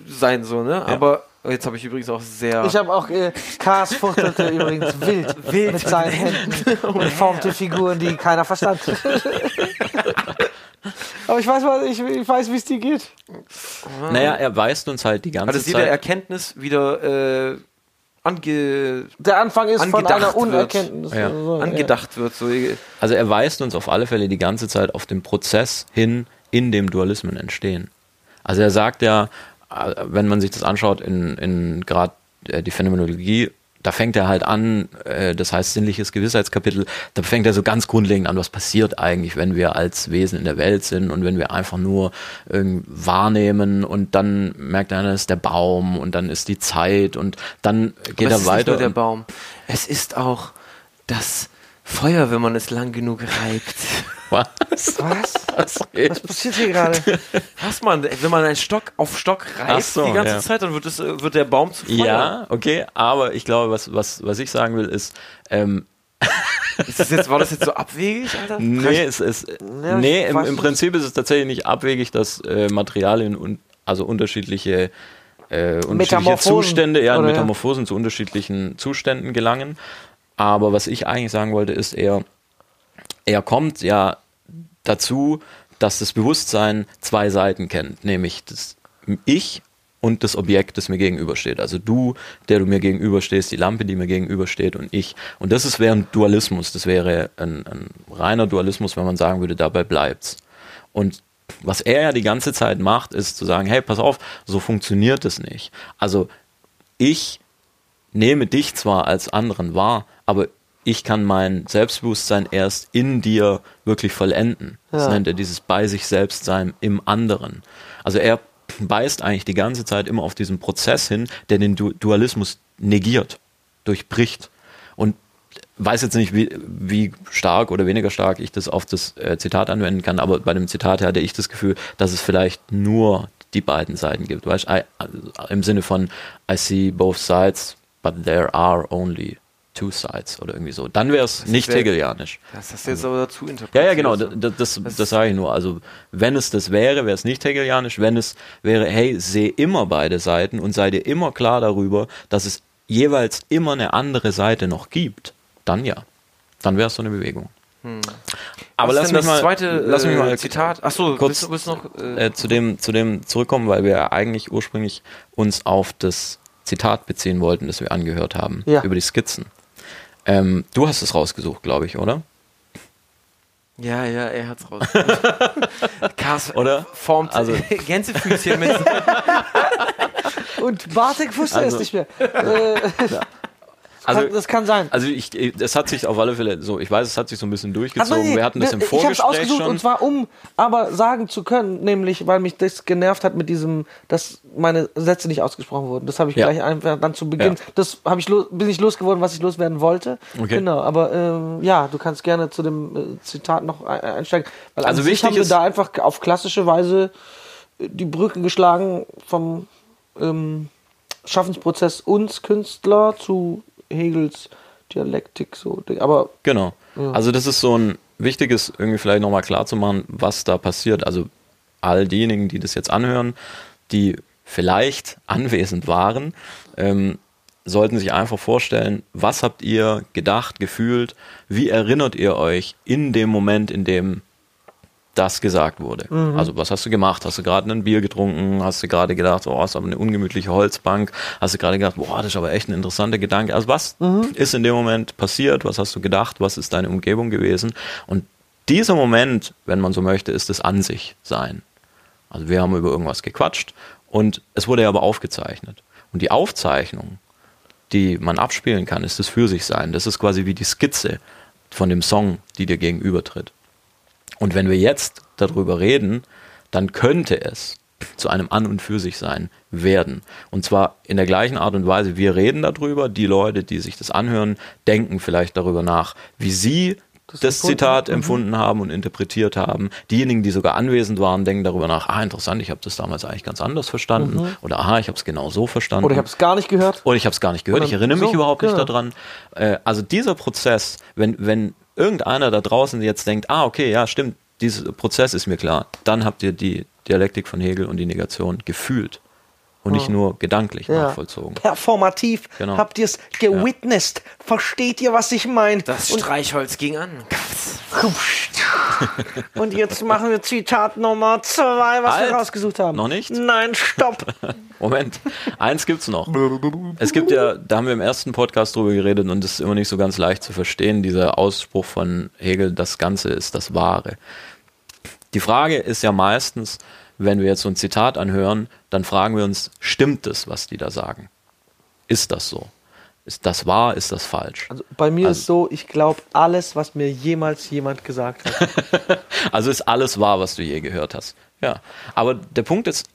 sein, so, ne? Aber jetzt habe ich übrigens auch sehr. Ich habe auch äh, Cars fuchtelte übrigens wild, Wild mit seinen Händen und formte Figuren, die keiner verstand. Aber ich weiß, was- ich, ich weiß, wie es dir geht. Naja, er weist uns halt die ganze es jede Zeit. Erkenntnis wieder äh, ange, Der Anfang ist von Angedacht einer wird. Unerkenntnis. Ja. Also, ja. angedacht wird. So. Also er weist uns auf alle Fälle die ganze Zeit auf den Prozess hin, in dem Dualismen entstehen. Also er sagt ja, äh, wenn man sich das anschaut in, in gerade die Phänomenologie, da fängt er halt an, äh, das heißt sinnliches Gewissheitskapitel, da fängt er so ganz grundlegend an, was passiert eigentlich, wenn wir als Wesen in der Welt sind und wenn wir einfach nur ähm, wahrnehmen und dann merkt er, das ist der Baum und dann ist die Zeit und dann geht Aber es er ist nicht weiter. nur der Baum. Es ist auch das Feuer, wenn man es lang genug reibt. Was? Was? Was Was passiert hier gerade? Was man, wenn man einen Stock auf Stock reibt so, die ganze ja. Zeit, dann wird, es, äh, wird der Baum zu Feuer. Ja, okay, aber ich glaube, was, was, was ich sagen will, ist, ähm, Ist das jetzt, war das jetzt so abwegig, Alter? nee, es ist, Ja, nee im, im. Prinzip ist es tatsächlich nicht abwegig, dass äh, Materialien und also unterschiedliche, äh, unterschiedliche Metamorphosen, Zustände, ja, oder ja. Metamorphosen zu unterschiedlichen Zuständen gelangen. Aber was ich eigentlich sagen wollte, ist eher, er kommt ja dazu, dass das Bewusstsein zwei Seiten kennt, nämlich das Ich und das Objekt, das mir gegenübersteht. Also du, der du mir gegenüberstehst, die Lampe, die mir gegenübersteht und ich. Und das ist wäre ein Dualismus, das wäre ein, ein reiner Dualismus, wenn man sagen würde, dabei bleibt's. Und was er ja die ganze Zeit macht, ist zu sagen, hey, pass auf, so funktioniert es nicht. Also ich nehme dich zwar als anderen wahr, aber ich kann mein Selbstbewusstsein erst in dir wirklich vollenden. Das Ja. nennt er dieses bei sich selbst sein im anderen. Also er beißt eigentlich die ganze Zeit immer auf diesen Prozess hin, der den du Dualismus negiert, durchbricht. Und weiß jetzt nicht, wie, wie stark oder weniger stark ich das auf das äh, Zitat anwenden kann, aber bei dem Zitat hatte ich das Gefühl, dass es vielleicht nur die beiden Seiten gibt. Weißt, I, Im Sinne von I see both sides, but there are only two sides oder irgendwie so. Dann wäre es nicht hegelianisch. Das hast du jetzt aber dazu interpretiert. Ja, ja, genau, so. das, das, das sage ich nur. Also, wenn es das wäre, wäre es nicht hegelianisch. Wenn es wäre, hey, sehe immer beide Seiten und sei dir immer klar darüber, dass es jeweils immer eine andere Seite noch gibt, dann ja. Dann wäre es so eine Bewegung. Aber Was lass mich mal, zweite lass mich äh, mal Zitat. Achso, kurz willst, willst noch. Äh, äh, zu, dem, zu dem zurückkommen, weil wir eigentlich ursprünglich uns auf das Zitat beziehen wollten, das wir angehört haben, Ja. über die Skizzen. Ähm, du hast es rausgesucht, glaube ich, oder? ja, ja, er hat's raus. Kars Oder? formt Also- Gänsefüßchen mit. Und Bartek wusste Also- es nicht mehr. Äh, Also, kann, das kann sein. also ich, es hat sich auf alle Fälle so, ich weiß, es hat sich so ein bisschen durchgezogen. nie- wir hatten das im ich habe es Vorgespräch ausgesucht schon. und zwar um aber sagen zu können, nämlich weil mich das genervt hat mit diesem, dass meine Sätze nicht ausgesprochen wurden. Das habe ich Ja. gleich einfach dann zu Beginn. Ja. Das habe ich bin ich losgeworden, was ich loswerden wollte. Okay. Genau, aber ähm, ja, du kannst gerne zu dem äh, Zitat noch ein- einsteigen. Weil Also wichtig haben wir da einfach auf klassische Weise äh, die Brücke geschlagen vom ähm, Schaffensprozess uns Künstler zu Hegels Dialektik so. Aber Genau. Also das ist so ein wichtiges, irgendwie vielleicht nochmal klar zu machen, was da passiert. Also all diejenigen, die das jetzt anhören, die vielleicht anwesend waren, ähm, sollten sich einfach vorstellen, was habt ihr gedacht, gefühlt, wie erinnert ihr euch in dem Moment, in dem das gesagt wurde. Also was hast du gemacht? Hast du gerade ein Bier getrunken? Hast du gerade gedacht, oh, ist aber eine ungemütliche Holzbank? Hast du gerade gedacht, boah, das ist aber echt ein interessanter Gedanke. Also was ist in dem Moment passiert? Was hast du gedacht? Was ist deine Umgebung gewesen? Und dieser Moment, wenn man so möchte, ist das An sich sein. Also wir haben über irgendwas gequatscht und es wurde ja aber aufgezeichnet. Und die Aufzeichnung, die man abspielen kann, ist das für sich sein. Das ist quasi wie die Skizze von dem Song, die dir gegenübertritt. Und wenn wir jetzt darüber reden, dann könnte es zu einem An und für sich sein werden. Und zwar in der gleichen Art und Weise, wir reden darüber, die Leute, die sich das anhören, denken vielleicht darüber nach, wie sie das, empfunden- Zitat mhm. empfunden haben und interpretiert haben. Diejenigen, die sogar anwesend waren, denken darüber nach, ah, interessant, ich habe das damals eigentlich ganz anders verstanden. Oder aha, ich habe es genau so verstanden. oder ich habe es gar nicht gehört. Oder ich habe es gar nicht gehört, Oder ich erinnere mich so, überhaupt nicht genau. daran. Äh, also dieser Prozess, wenn, wenn irgendeiner da draußen jetzt denkt, ah, okay, ja, stimmt, dieser Prozess ist mir klar. Dann habt ihr die Dialektik von Hegel und die Negation gefühlt und nicht Ja. nur gedanklich Ja. nachvollzogen. Performativ Genau. habt ihr es gewitnessed. Versteht ihr, was ich meine? Das Und, Streichholz ging an. und jetzt machen wir Zitat Nummer zwei, was Halt. wir rausgesucht haben. Noch nicht? Nein, stopp. Moment, eins gibt's noch. Es gibt ja, da haben wir im ersten Podcast drüber geredet und es ist immer nicht so ganz leicht zu verstehen, dieser Ausspruch von Hegel, das Ganze ist das Wahre. Die Frage ist ja meistens, wenn wir jetzt so ein Zitat anhören, dann fragen wir uns, stimmt es, was die da sagen? Ist das so? Ist das wahr? Ist das falsch? Also bei mir Also- ist so, ich glaube alles, was mir jemals jemand gesagt hat. Also ist alles wahr, was du je gehört hast. Ja. Aber der Punkt ist,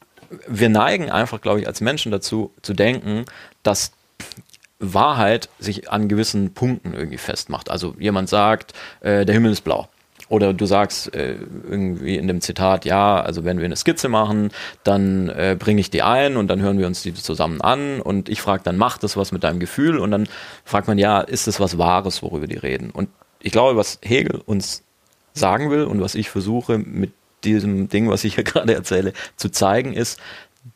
wir neigen einfach, glaube ich, als Menschen dazu zu denken, dass Wahrheit sich an gewissen Punkten irgendwie festmacht. Also jemand sagt, äh, der Himmel ist blau. Oder du sagst äh, irgendwie in dem Zitat, ja, also wenn wir eine Skizze machen, dann äh, bringe ich die ein und dann hören wir uns die zusammen an und ich frage dann, macht das was mit deinem Gefühl? Und dann fragt man, ja, ist es was Wahres, worüber die reden? Und ich glaube, was Hegel uns sagen will und was ich versuche mit diesem Ding, was ich hier gerade erzähle, zu zeigen, ist,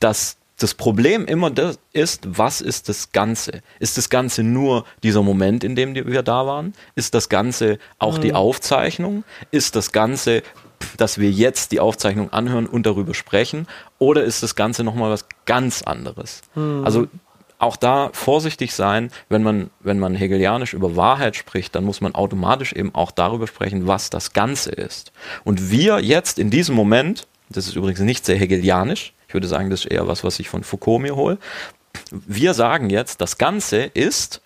dass das Problem immer das ist, was ist das Ganze? Ist das Ganze nur dieser Moment, in dem wir da waren? Ist das Ganze auch die Mhm. Aufzeichnung? Ist das Ganze, dass wir jetzt die Aufzeichnung anhören und darüber sprechen? Oder ist das Ganze nochmal was ganz anderes? Mhm. Also auch da vorsichtig sein, wenn man, wenn man hegelianisch über Wahrheit spricht, dann muss man automatisch eben auch darüber sprechen, was das Ganze ist. Und wir jetzt in diesem Moment, das ist übrigens nicht sehr hegelianisch, ich würde sagen, das ist eher was, was ich von Foucault mir hole, wir sagen jetzt, das Ganze ist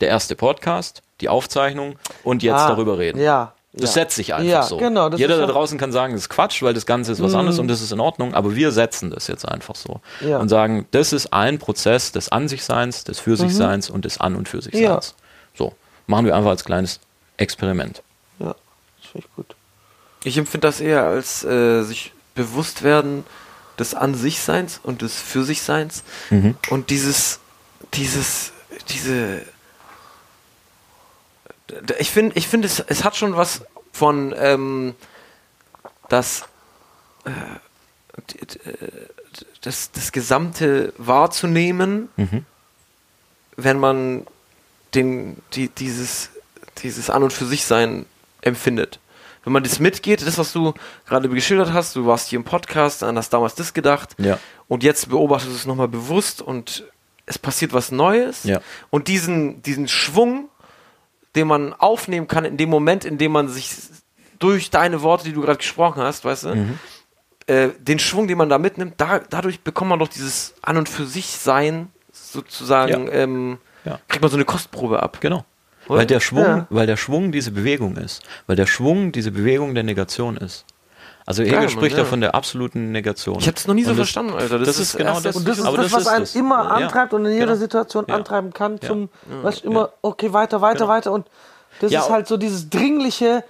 der erste Podcast, die Aufzeichnung und jetzt Ah, darüber reden. ja, Das ja. setzt sich einfach Ja, so. genau, das Jeder da draußen kann sagen, das ist Quatsch, weil das Ganze ist was Mhm. anderes und das ist in Ordnung, aber wir setzen das jetzt einfach so. Ja. Und sagen, das ist ein Prozess des An sich Seins, des Für sich Seins und des An und für sich Mhm. Ja. Seins. So, machen wir einfach als kleines Experiment. Ja, das finde ich gut. Ich empfinde das eher als äh, sich bewusst werden des An sich Seins und des Für sich Seins Mhm. und dieses, dieses, diese. Ich finde, ich finde, es, es hat schon was von ähm, das, äh, d- das, das Gesamte wahrzunehmen, Mhm. wenn man den, die, dieses, dieses An und für sich Sein empfindet. Wenn man das mitgeht, das, was du gerade geschildert hast, du warst hier im Podcast, dann hast damals das gedacht Ja. und jetzt beobachtest du es nochmal bewusst und es passiert was Neues Ja. und diesen, diesen Schwung, den man aufnehmen kann in dem Moment, in dem man sich durch deine Worte, die du gerade gesprochen hast, weißt du, Mhm. äh, den Schwung, den man da mitnimmt, da, dadurch bekommt man doch dieses An und für sich Sein sozusagen, Ja. ähm, kriegt man so eine Kostprobe ab. Genau. Weil der Schwung, Ja. weil der Schwung diese Bewegung ist. Weil der Schwung diese Bewegung der Negation ist. Also Hegel Geil, spricht ja. ja von der absoluten Negation. Ich hab das noch nie so Und verstanden, Alter. Das Das, ist ist genau das. Und das ist das, was einen ist immer Ja. antreibt und in jeder Genau. Situation Ja. antreiben kann Ja. zum, Ja. du, immer, okay, weiter, weiter, Genau. weiter und das Ja, ist halt so dieses dringliche,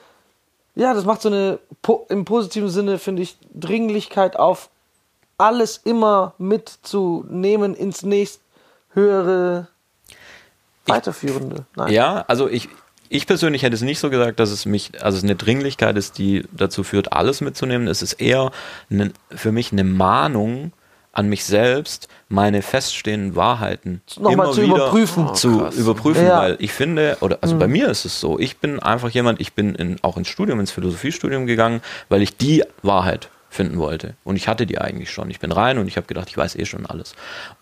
ja, das macht so eine, im positiven Sinne, finde ich, Dringlichkeit auf, alles immer mitzunehmen ins nächst höhere, weiterführende. Nein. Ja, also ich, ich persönlich hätte es nicht so gesagt, dass es mich, also es eine Dringlichkeit ist, die dazu führt, alles mitzunehmen. Es ist eher ne, für mich eine Mahnung an mich selbst, meine feststehenden Wahrheiten Nochmal immer zu wieder überprüfen. zu Oh, überprüfen, Ja. weil ich finde, oder also bei Mhm. mir ist es so, ich bin einfach jemand, ich bin in, auch ins Studium, ins Philosophiestudium gegangen, weil ich die Wahrheit finden wollte. Und ich hatte die eigentlich schon. Ich bin rein und ich habe gedacht, ich weiß eh schon alles.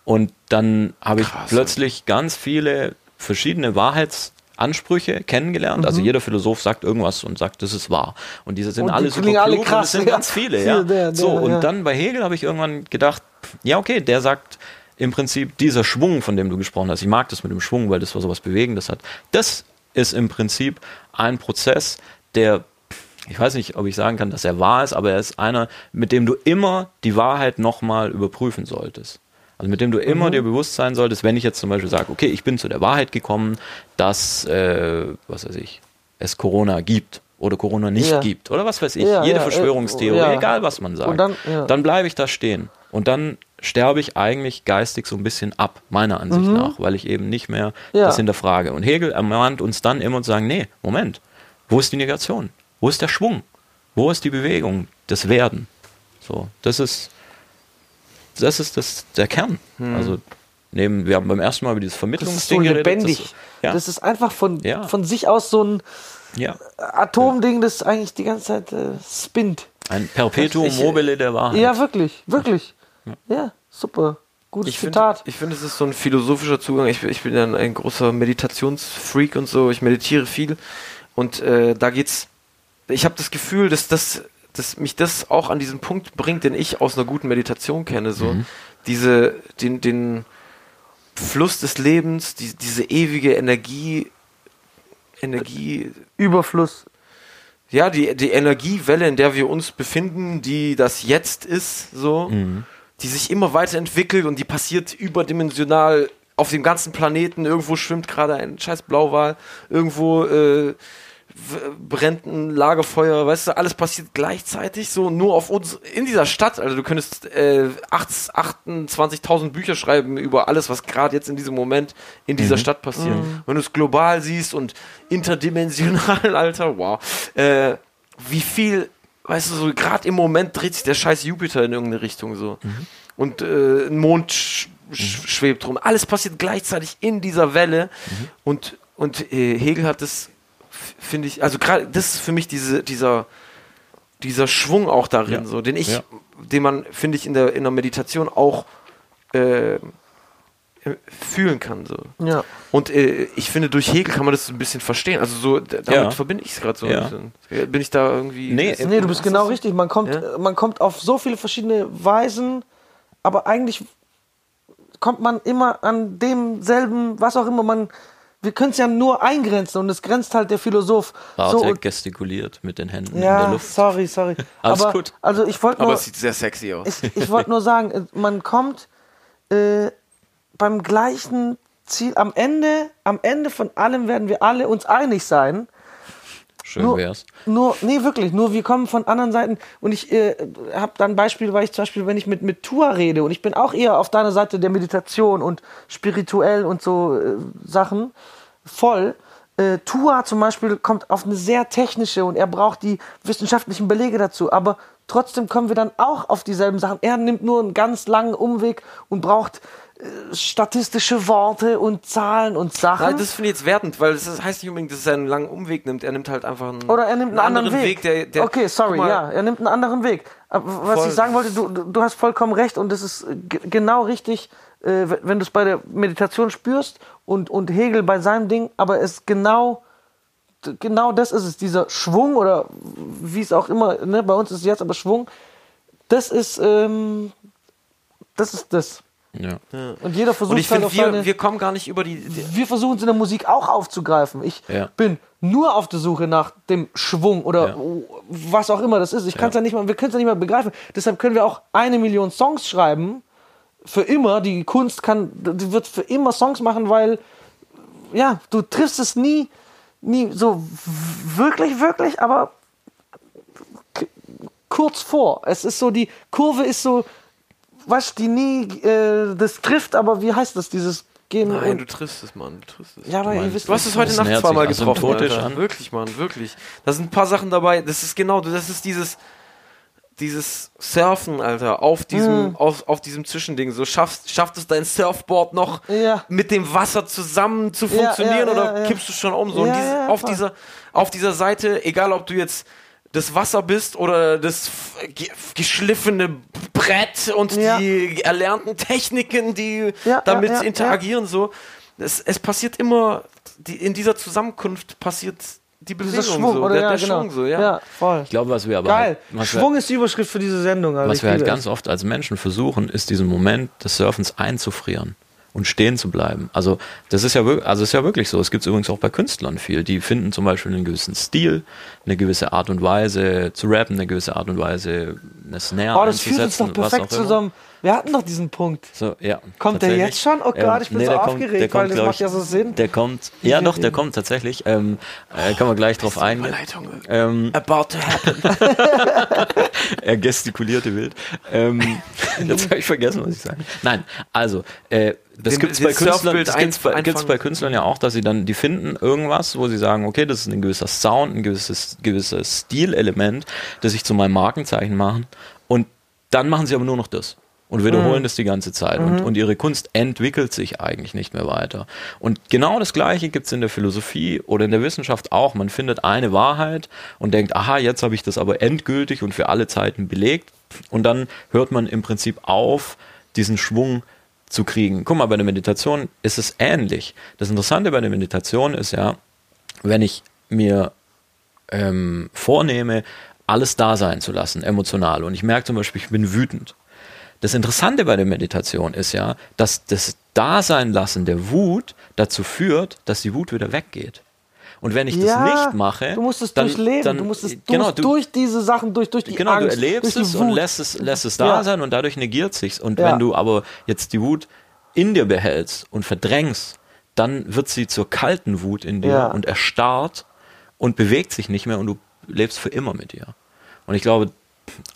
Und dann habe ich plötzlich ganz viele verschiedene Wahrheitsansprüche kennengelernt. Also Mhm. jeder Philosoph sagt irgendwas und sagt, das ist wahr. Und diese sind Und alle super alle klug und krass, es sind ja. ganz viele. Ja. der, der, so, und ja. dann bei Hegel habe ich irgendwann gedacht, ja okay, der sagt im Prinzip dieser Schwung, von dem du gesprochen hast. Ich mag das mit dem Schwung, weil das so was Bewegendes hat. Das ist im Prinzip ein Prozess, der ich weiß nicht, ob ich sagen kann, dass er wahr ist, aber er ist einer, mit dem du immer die Wahrheit nochmal überprüfen solltest. Also mit dem du immer Mhm. dir bewusst sein solltest, wenn ich jetzt zum Beispiel sage, okay, ich bin zu der Wahrheit gekommen, dass, äh, was weiß ich, es Corona gibt oder Corona nicht Ja. gibt oder was weiß ich, Ja, jede ja, äh, Verschwörungstheorie, egal was man sagt. Und dann- dann bleibe ich da stehen und dann sterbe ich eigentlich geistig so ein bisschen ab, meiner Ansicht Mhm. nach, weil ich eben nicht mehr das hinterfrage. Und Hegel ermahnt uns dann immer und sagen, nee, Moment, wo ist die Negation? Wo ist der Schwung? Wo ist die Bewegung, das Werden? So, das ist, das ist das, der Kern. Hm. Also, neben, wir haben beim ersten Mal über dieses Das ist Vermittlungsding so geredet. lebendig. Das, ja, Das ist einfach von, Ja. von sich aus so ein ja, Atomding, das eigentlich die ganze Zeit äh, spinnt. ein Perpetuum Ich- mobile der Wahrheit. Ja, wirklich, wirklich. Ja, super. Gutes Ich finde, Zitat. ich finde, es ist so ein philosophischer Zugang. Ich, ich bin ja ein, ein großer Meditationsfreak und so. Ich meditiere viel. Und äh, da geht's. Ich habe das Gefühl, dass, das, dass mich das auch an diesen Punkt bringt, den ich aus einer guten Meditation kenne. So Mhm. diese, den, den Fluss des Lebens, die, diese ewige Energie, Energie, Überfluss. ja, die, die Energiewelle, in der wir uns befinden, die das Jetzt ist, so, Mhm. die sich immer weiterentwickelt und die passiert überdimensional auf dem ganzen Planeten. Irgendwo schwimmt gerade ein scheiß Blauwal, irgendwo äh, brennt ein Lagerfeuer, weißt du, alles passiert gleichzeitig, so nur auf uns, in dieser Stadt. Also du könntest äh, 8 28.000 Bücher schreiben über alles, was gerade jetzt in diesem Moment in dieser Mhm. Stadt passiert. Wenn du es global siehst und interdimensional, Alter, wow. Äh, wie viel, weißt du, so gerade im Moment dreht sich der scheiß Jupiter in irgendeine Richtung so. Und äh, ein Mond sch sch schwebt rum. Alles passiert gleichzeitig in dieser Welle. Und, und äh, Hegel hat das, f- finde ich, also gerade, das ist für mich diese, dieser, dieser Schwung auch darin, Ja. so, den ich, Ja. den man, finde ich, in der, in der Meditation auch äh, fühlen kann. So. Ja. Und äh, ich finde, durch Hegel kann man das ein bisschen verstehen. Also so, damit Ja. verbinde ich es gerade so Ja. ein bisschen. Bin ich da irgendwie. Nee, ist- Nee, du bist genau richtig. Man kommt, Ja? äh, man kommt auf so viele verschiedene Weisen, aber eigentlich kommt man immer an demselben, was auch immer man. Wir können es ja nur eingrenzen und es grenzt halt der Philosoph. Bartek so, gestikuliert mit den Händen in der ja, Luft. sorry, sorry. Alles aber, gut. Also ich wollte Aber nur, es sieht sehr sexy aus. ich, ich wollte nur sagen, äh, man kommt äh, beim gleichen Ziel. Am Ende, am Ende von allem werden wir alle uns einig sein. Schön Nur- wär's. Nur, nee, wirklich, nur wir kommen von anderen Seiten und ich äh, habe da ein Beispiel, weil ich zum Beispiel, wenn ich mit, mit Tua rede und ich bin auch eher auf deiner Seite der Meditation und spirituell und so äh, Sachen voll. Äh, Tua zum Beispiel kommt auf eine sehr technische und er braucht die wissenschaftlichen Belege dazu, aber trotzdem kommen wir dann auch auf dieselben Sachen. Er nimmt nur einen ganz langen Umweg und braucht statistische Worte und Zahlen und Sachen. Nein, das finde ich jetzt wertend, weil das heißt nicht unbedingt, dass er einen langen Umweg nimmt. Er nimmt halt einfach einen, Oder er nimmt einen, anderen Weg. der, der, okay, sorry, mal, ja, er nimmt einen anderen Weg. Aber was Voll. ich sagen wollte, du, du hast vollkommen recht und das ist äh, genau richtig, äh, wenn du es bei der Meditation spürst und, und Hegel bei seinem Ding, aber es genau, genau das ist es, dieser Schwung oder wie es auch immer, ne, bei uns ist es jetzt aber Schwung, das ist, ähm, das ist das. Ja. Und jeder versucht Und ich halt finde, auf wir, seine, wir kommen gar nicht über die. die wir versuchen es in der Musik auch aufzugreifen. Ich Ja. bin nur auf der Suche nach dem Schwung oder Ja. was auch immer das ist. Ich kann es ja. nicht mal, wir können es ja nicht mal begreifen. Deshalb können wir auch eine Million Songs schreiben. Für immer. Die Kunst kann, die wird für immer Songs machen, weil ja, du triffst es nie, nie so wirklich, wirklich, aber kurz vor. Es ist so, die Kurve ist so, was die nie äh, das trifft, aber wie heißt das, dieses Gehen Nein, du triffst es, Mann. Du triffst es. ja, aber ihr meinst- wisst, Du hast es heute Nacht zweimal getroffen. Alter. Wirklich, Mann, wirklich. Da sind ein paar Sachen dabei. Das ist genau, das ist dieses, dieses Surfen, Alter, auf diesem, Mhm. auf, auf diesem Zwischending. So schafft, schafft es dein Surfboard noch Ja. mit dem Wasser zusammen zu funktionieren ja, oder ja, ja. kippst du schon um? So, und dieses, ja, auf dieser, auf dieser Seite, egal ob du jetzt das Wasser bist oder das ge geschliffene Brett und Ja. die erlernten Techniken, die Ja, damit ja, ja, interagieren, so. Es, es passiert immer, die, in dieser Zusammenkunft passiert die Bewegung Schwung, so, oder der, ja, der genau. Schwung so, ja. voll. Ich glaube, was wir aber Geil. halt, was Schwung wir, ist die Überschrift für diese Sendung. Also was wir halt ganz es. oft als Menschen versuchen, ist diesen Moment des Surfens einzufrieren und stehen zu bleiben. Also das ist ja wirklich, also ist ja wirklich so. Es gibt es übrigens auch bei Künstlern viel. Die finden zum Beispiel einen gewissen Stil, eine gewisse Art und Weise zu rappen, eine gewisse Art und Weise, eine Snare Oh, das führt uns doch perfekt was auch zu immer. So Wir hatten doch diesen Punkt. So, ja. Kommt der jetzt schon? Oh Gott, ich bin so der aufgeregt, der kommt, weil das macht ich, ja so Sinn. Der kommt, ja doch, der kommt tatsächlich. Ähm, äh, kann man gleich drauf eingehen. Ähm, About to happen. er gestikulierte wild. Ähm, jetzt habe ich vergessen, was ich sagen. Nein, also äh, das gibt's den bei Künstlern, das gibt's bei, gibt's bei Künstlern ja auch, dass sie dann, die finden irgendwas, wo sie sagen, okay, das ist ein gewisser Sound, ein gewisses, gewisses Stilelement, das sich zu meinem Markenzeichen machen. Und dann machen sie aber nur noch das. Und wiederholen das die ganze Zeit. Und, und ihre Kunst entwickelt sich eigentlich nicht mehr weiter. Und genau das Gleiche gibt's in der Philosophie oder in der Wissenschaft auch. Man findet eine Wahrheit und denkt, aha, jetzt habe ich das aber endgültig und für alle Zeiten belegt. Und dann hört man im Prinzip auf, diesen Schwung zu kriegen. Guck mal, bei der Meditation ist es ähnlich. Das Interessante bei der Meditation ist ja, wenn ich mir ähm, vornehme, alles da sein zu lassen, emotional. Und ich merke zum Beispiel, ich bin wütend. Das Interessante bei der Meditation ist ja, dass das Dasein lassen der Wut dazu führt, dass die Wut wieder weggeht. Und wenn ich das nicht mache, du musst es dann, durchleben, dann, du musst es genau, durch, durch diese Sachen, durch, durch die genau, Angst, du erlebst es die und Wut. lässt es, lässt es da Ja. sein und dadurch negiert sich's. Und Ja. wenn du aber jetzt die Wut in dir behältst und verdrängst, dann wird sie zur kalten Wut in dir Ja. und erstarrt und bewegt sich nicht mehr und du lebst für immer mit ihr. Und ich glaube,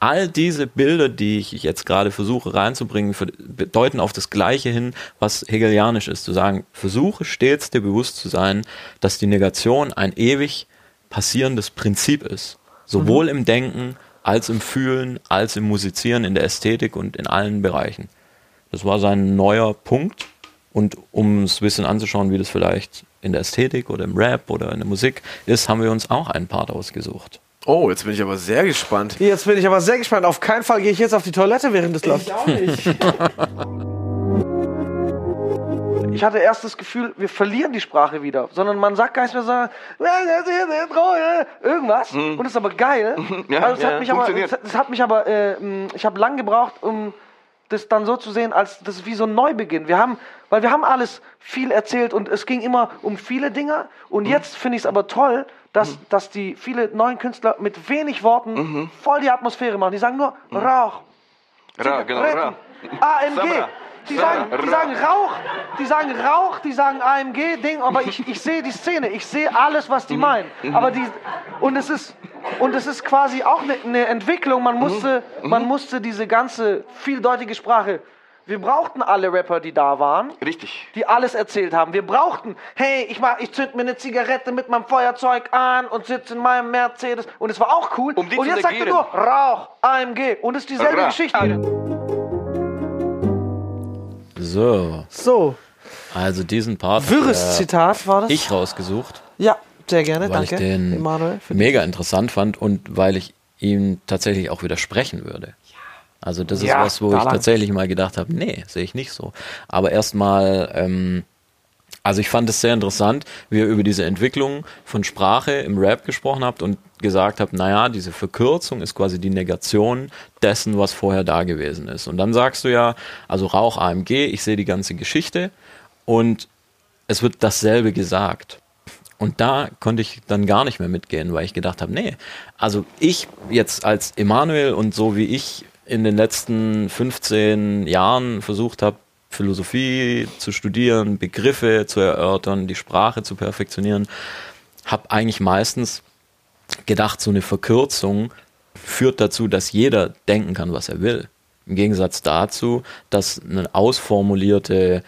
all diese Bilder, die ich jetzt gerade versuche reinzubringen, für, bedeuten auf das Gleiche hin, was hegelianisch ist, zu sagen, versuche stets dir bewusst zu sein, dass die Negation ein ewig passierendes Prinzip ist. Sowohl Mhm. im Denken, als im Fühlen, als im Musizieren, in der Ästhetik und in allen Bereichen. Das war sein neuer Punkt. Und um es ein bisschen anzuschauen, wie das vielleicht in der Ästhetik oder im Rap oder in der Musik ist, haben wir uns auch einen Part ausgesucht. Oh, jetzt bin ich aber sehr gespannt. Jetzt bin ich aber sehr gespannt. Auf keinen Fall gehe ich jetzt auf die Toilette, während es läuft. auch nicht. Ich hatte erst das Gefühl, wir verlieren die Sprache wieder, sondern man sagt gar nicht mehr so irgendwas und das ist aber geil. Ja, also es ja, hat mich aber, es, es hat mich aber, äh, ich habe lang gebraucht, um das dann so zu sehen, als das ist wie so ein Neubeginn. Wir haben, weil wir haben alles viel erzählt und es ging immer um viele Dinge und Mhm. jetzt finde ich es aber toll, dass, dass die viele neuen Künstler mit wenig Worten voll die Atmosphäre machen. Die sagen nur Rauch, Mhm. Ra, genau, Ra. AMG. Die sagen, die sagen Rauch, die sagen Rauch, die sagen AMG-Ding, aber ich, ich sehe die Szene, ich sehe alles, was die Mhm. meinen. Aber die, und es ist, und es ist quasi auch eine, eine Entwicklung. Man musste, Mhm. man musste diese ganze vieldeutige Sprache. Wir brauchten alle Rapper, die da waren. Richtig. Die alles erzählt haben. Wir brauchten, hey, ich mach, ich zünd mir eine Zigarette mit meinem Feuerzeug an und sitze in meinem Mercedes. Und es war auch cool. Um die und jetzt sagt er nur Rauch, AMG. Und es ist dieselbe Ra. Geschichte. So, So, also diesen Part wirres Zitat war das? ich rausgesucht, Ja, sehr gerne, weil danke. ich den Emanuel. mega interessant fand und weil ich ihm tatsächlich auch widersprechen würde. Also das ist Ja, was, wo ich lang. tatsächlich mal gedacht habe, nee, sehe ich nicht so. Aber erstmal, ähm, also ich fand es sehr interessant, wie ihr über diese Entwicklung von Sprache im Rap gesprochen habt und gesagt habt, naja, diese Verkürzung ist quasi die Negation dessen, was vorher da gewesen ist. Und dann sagst du ja, also Rauch AMG, ich sehe die ganze Geschichte und es wird dasselbe gesagt. Und da konnte ich dann gar nicht mehr mitgehen, weil ich gedacht habe, nee, also ich jetzt als Emanuel und so wie ich in den letzten 15 Jahren versucht habe, Philosophie zu studieren, Begriffe zu erörtern, die Sprache zu perfektionieren, habe eigentlich meistens gedacht, so eine Verkürzung führt dazu, dass jeder denken kann, was er will. Im Gegensatz dazu, dass eine ausformulierte äh,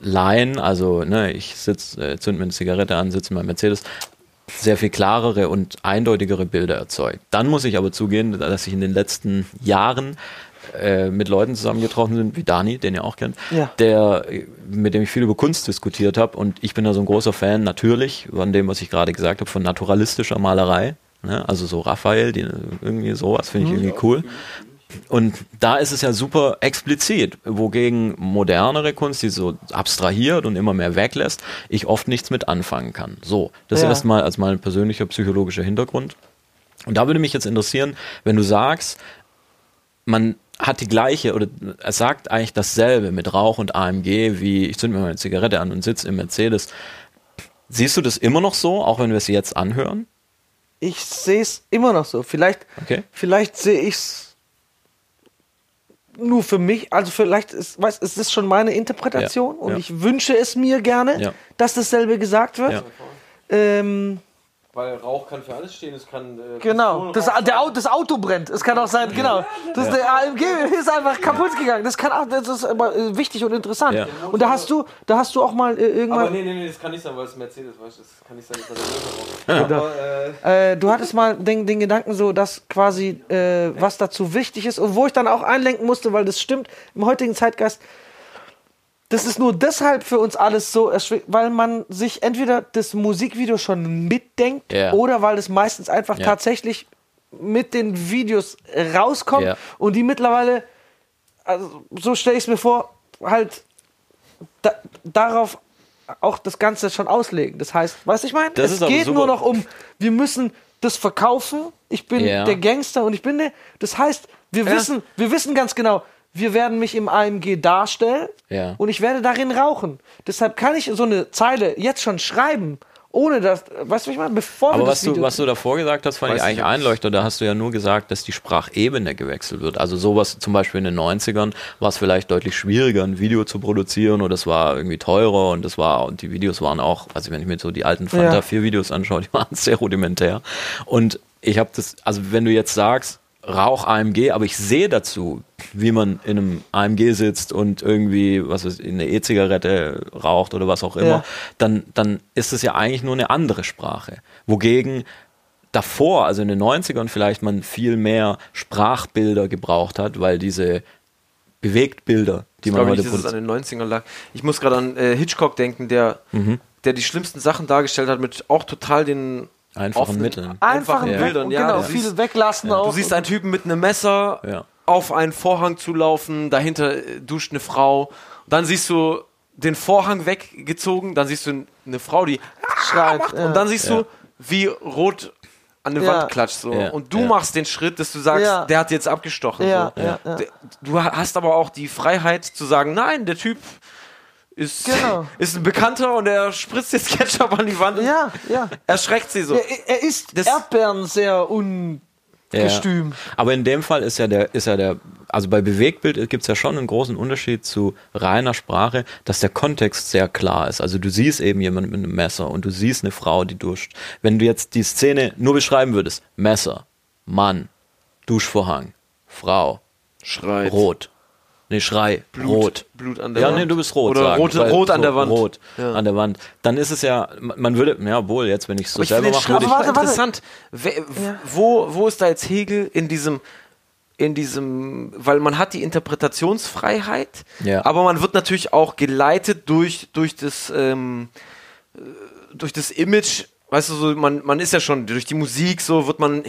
Line, also ne, ich sitz, äh, zünd mir eine Zigarette an, sitze in meinem Mercedes, sehr viel klarere und eindeutigere Bilder erzeugt. Dann muss ich aber zugeben, dass ich in den letzten Jahren äh, mit Leuten zusammengetroffen bin, wie Dani, den ihr auch kennt, Ja. der, äh, mit dem ich viel über Kunst diskutiert habe und ich bin da so ein großer Fan, natürlich, von dem, was ich gerade gesagt habe, von naturalistischer Malerei. Ne? Also so Raphael, die, irgendwie sowas finde ich irgendwie cool. Und da ist es ja super explizit, wogegen modernere Kunst, die so abstrahiert und immer mehr weglässt, ich oft nichts mit anfangen kann. So, das Ja. erstmal als mein persönlicher psychologischer Hintergrund. Und da würde mich jetzt interessieren, wenn du sagst, man hat die gleiche oder er sagt eigentlich dasselbe mit Rauch und AMG, wie ich zünd mir meine Zigarette an und sitze im Mercedes. Siehst du das immer noch so, auch wenn wir es jetzt anhören? Ich sehe es immer noch so. Vielleicht, Okay. vielleicht sehe ich es nur für mich, also vielleicht ist, weiß, ist das schon meine Interpretation Ja, und ja. ich wünsche es mir gerne, Ja. dass dasselbe gesagt wird. Ähm, Weil Rauch kann für alles stehen, es kann. Äh, genau, das, der Auto, das Auto brennt. Es kann auch sein, genau. Das, Der AMG ist einfach kaputt gegangen. Das kann auch, das ist aber äh, wichtig und interessant. Ja. Und da hast du, da hast du auch mal äh, irgendwann. Aber nee, nee, nee, das kann nicht sein, weil es ein Mercedes weißt du, Das kann nicht sein, dass da der Löwe. Aber, äh, Äh, du hattest mal den, den Gedanken so, dass quasi äh, was dazu wichtig ist und wo ich dann auch einlenken musste, weil das stimmt im heutigen Zeitgeist. Das ist nur deshalb für uns alles so erschwert, weil man sich entweder das Musikvideo schon mitdenkt Ja. oder weil es meistens einfach Ja. tatsächlich mit den Videos rauskommt Ja. und die mittlerweile, also so stelle ich es mir vor, halt da, darauf auch das Ganze schon auslegen. Das heißt, weißt du, ich meine, es geht nur noch um, wir müssen das verkaufen. Ich bin der Gangster und ich bin der. Das heißt, wir wissen, wir wissen ganz genau, wir werden mich im AMG darstellen Ja. und ich werde darin rauchen. Deshalb kann ich so eine Zeile jetzt schon schreiben, ohne dass, weißt du, ich meine, bevor wir Aber das was du, was du davor gesagt hast, fand Weiß ich eigentlich einleuchtend. Da hast du ja nur gesagt, dass die Sprachebene gewechselt wird. Also sowas zum Beispiel in den 90ern war es vielleicht deutlich schwieriger, ein Video zu produzieren oder es war irgendwie teurer und das war, und die Videos waren auch, also wenn ich mir so die alten Fanta Ja. 4 Videos anschaue, die waren sehr rudimentär. Und ich habe das, also wenn du jetzt sagst, Rauch AMG, aber ich sehe dazu, wie man in einem AMG sitzt und irgendwie, was ist, eine E-Zigarette raucht oder was auch immer, Ja. dann, dann ist es ja eigentlich nur eine andere Sprache. Wogegen davor, also in den 90ern vielleicht man viel mehr Sprachbilder gebraucht hat, weil diese Bewegtbilder, die ich man heute nicht, dass es an den 90ern lag. Ich muss gerade an äh, Hitchcock denken, der, Mhm. der die schlimmsten Sachen dargestellt hat mit auch total den Einfachen offenen- Mitteln. einfachen Weg- Bildern. und Ja, genau, du viel siehst, weglassen auch. du siehst einen Typen mit einem Messer Ja. auf einen Vorhang zulaufen, dahinter äh, duscht eine Frau. Dann siehst du den Vorhang weggezogen, dann siehst du eine Frau, die Schreit, macht ja. und dann siehst Ja. du, wie rot an eine Ja. Wand klatscht so. Ja. Und du Ja. machst den Schritt, dass du sagst, Ja. der hat jetzt abgestochen. Ja, so. ja, ja. Du hast aber auch die Freiheit zu sagen, nein, der Typ ist, Genau. ist ein Bekannter und er spritzt jetzt Ketchup an die Wand Ja, ja. erschreckt sie so. Er, er isst Das- Erdbeeren sehr ungestüm. Aber in dem Fall ist ja der, ist ja der, also bei Bewegtbild gibt es ja schon einen großen Unterschied zu reiner Sprache, dass der Kontext sehr klar ist. Also du siehst eben jemanden mit einem Messer und du siehst eine Frau, die duscht. Wenn du jetzt die Szene nur beschreiben würdest, Messer, Mann, Duschvorhang, Frau, Schreit. rot. Nee, Schrei, rot. Blut an der Ja, Wand. nee, du bist rot. Oder sagen, rote- rot an der Wand. Rot Ja. an der Wand. Dann ist es ja, man würde, ja wohl, jetzt, wenn ich es so selber mache, würde ich, Warte, warte. interessant. Wer, wo, wo ist da jetzt Hegel in diesem, in diesem, weil man hat die Interpretationsfreiheit, Ja. aber man wird natürlich auch geleitet durch, durch das, ähm, äh, durch das Image, weißt du, so, man, man ist ja schon, durch die Musik so wird man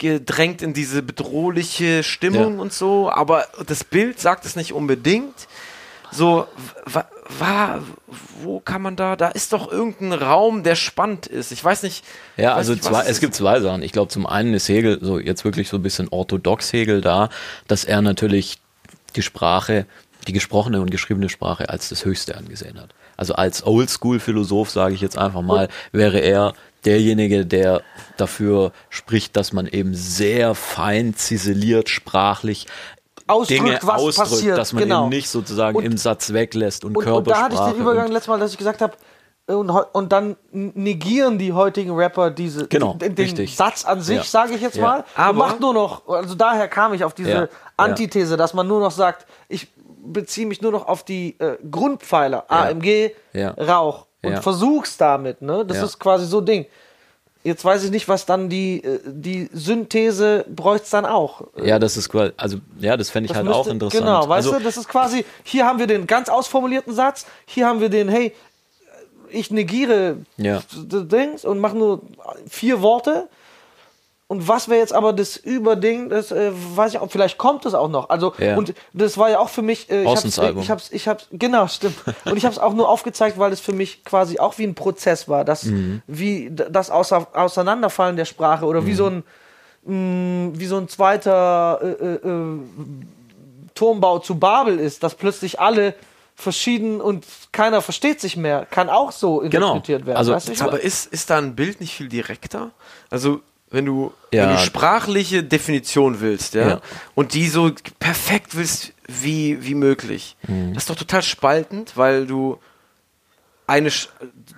hineingedrängt in diese bedrohliche Stimmung Ja. und so, aber das Bild sagt es nicht unbedingt. So, wa, wa, wo kann man da, da ist doch irgendein Raum, der spannend ist. Ich weiß nicht. Ja, weiß also nicht, zwei, es es gibt zwei Sachen. Ich glaube, zum einen ist Hegel so jetzt wirklich so ein bisschen orthodox Hegel da, dass er natürlich die Sprache, die gesprochene und geschriebene Sprache als das Höchste angesehen hat. Also als Oldschool-Philosoph, sage ich jetzt einfach mal, wäre er derjenige, der dafür spricht, dass man eben sehr fein ziseliert sprachlich Ausdrückt, Dinge was ausdrückt, passiert, dass man genau. eben nicht sozusagen Und- im Satz weglässt und, Und, und Körpersprache. da hatte ich den Übergang und- letztes Mal, dass ich gesagt habe, äh, und, und dann negieren die heutigen Rapper diese Genau, den, den richtig. Satz an sich, Ja. sage ich jetzt Ja. mal. Aber- und macht nur noch, also daher kam ich auf diese Ja. Antithese, dass man nur noch sagt, ich beziehe mich nur noch auf die äh, Grundpfeiler, AMG, Ja. Rauch und Ja. versuch's damit, ne? Das Ja. ist quasi so Ding. Jetzt weiß ich nicht, was dann die, äh, die Synthese bräuchte dann auch. ja, das ist quasi, also ja, das fände ich Das halt müsste- auch interessant. Genau, weißt also, du, das ist quasi, hier haben wir den ganz ausformulierten Satz, hier haben wir den, hey, ich negiere Ja. Dings und mache nur vier Worte. Und was wäre jetzt aber das Überding, das äh, weiß ich auch, vielleicht kommt es auch noch. Also, Ja. und das war ja auch für mich, äh, ich hab's, Außensalbum. ich hab's, ich hab's, genau, stimmt. Und ich hab's auch nur aufgezeigt, weil es für mich quasi auch wie ein Prozess war, das, Mhm. wie das Außer, Auseinanderfallen der Sprache oder Mhm. wie so ein, mh, wie so ein zweiter, äh, äh, äh, Turmbau zu Babel ist, dass plötzlich alle verschieden und keiner versteht sich mehr, kann auch so Genau. interpretiert werden. Also, weißt du, Aber ist, ist da ein Bild nicht viel direkter? Also, wenn du, Ja. wenn du sprachliche Definition willst, ja, Ja. und die so perfekt willst wie, wie möglich. Mhm. Das ist doch total spaltend, weil du eine, Sch-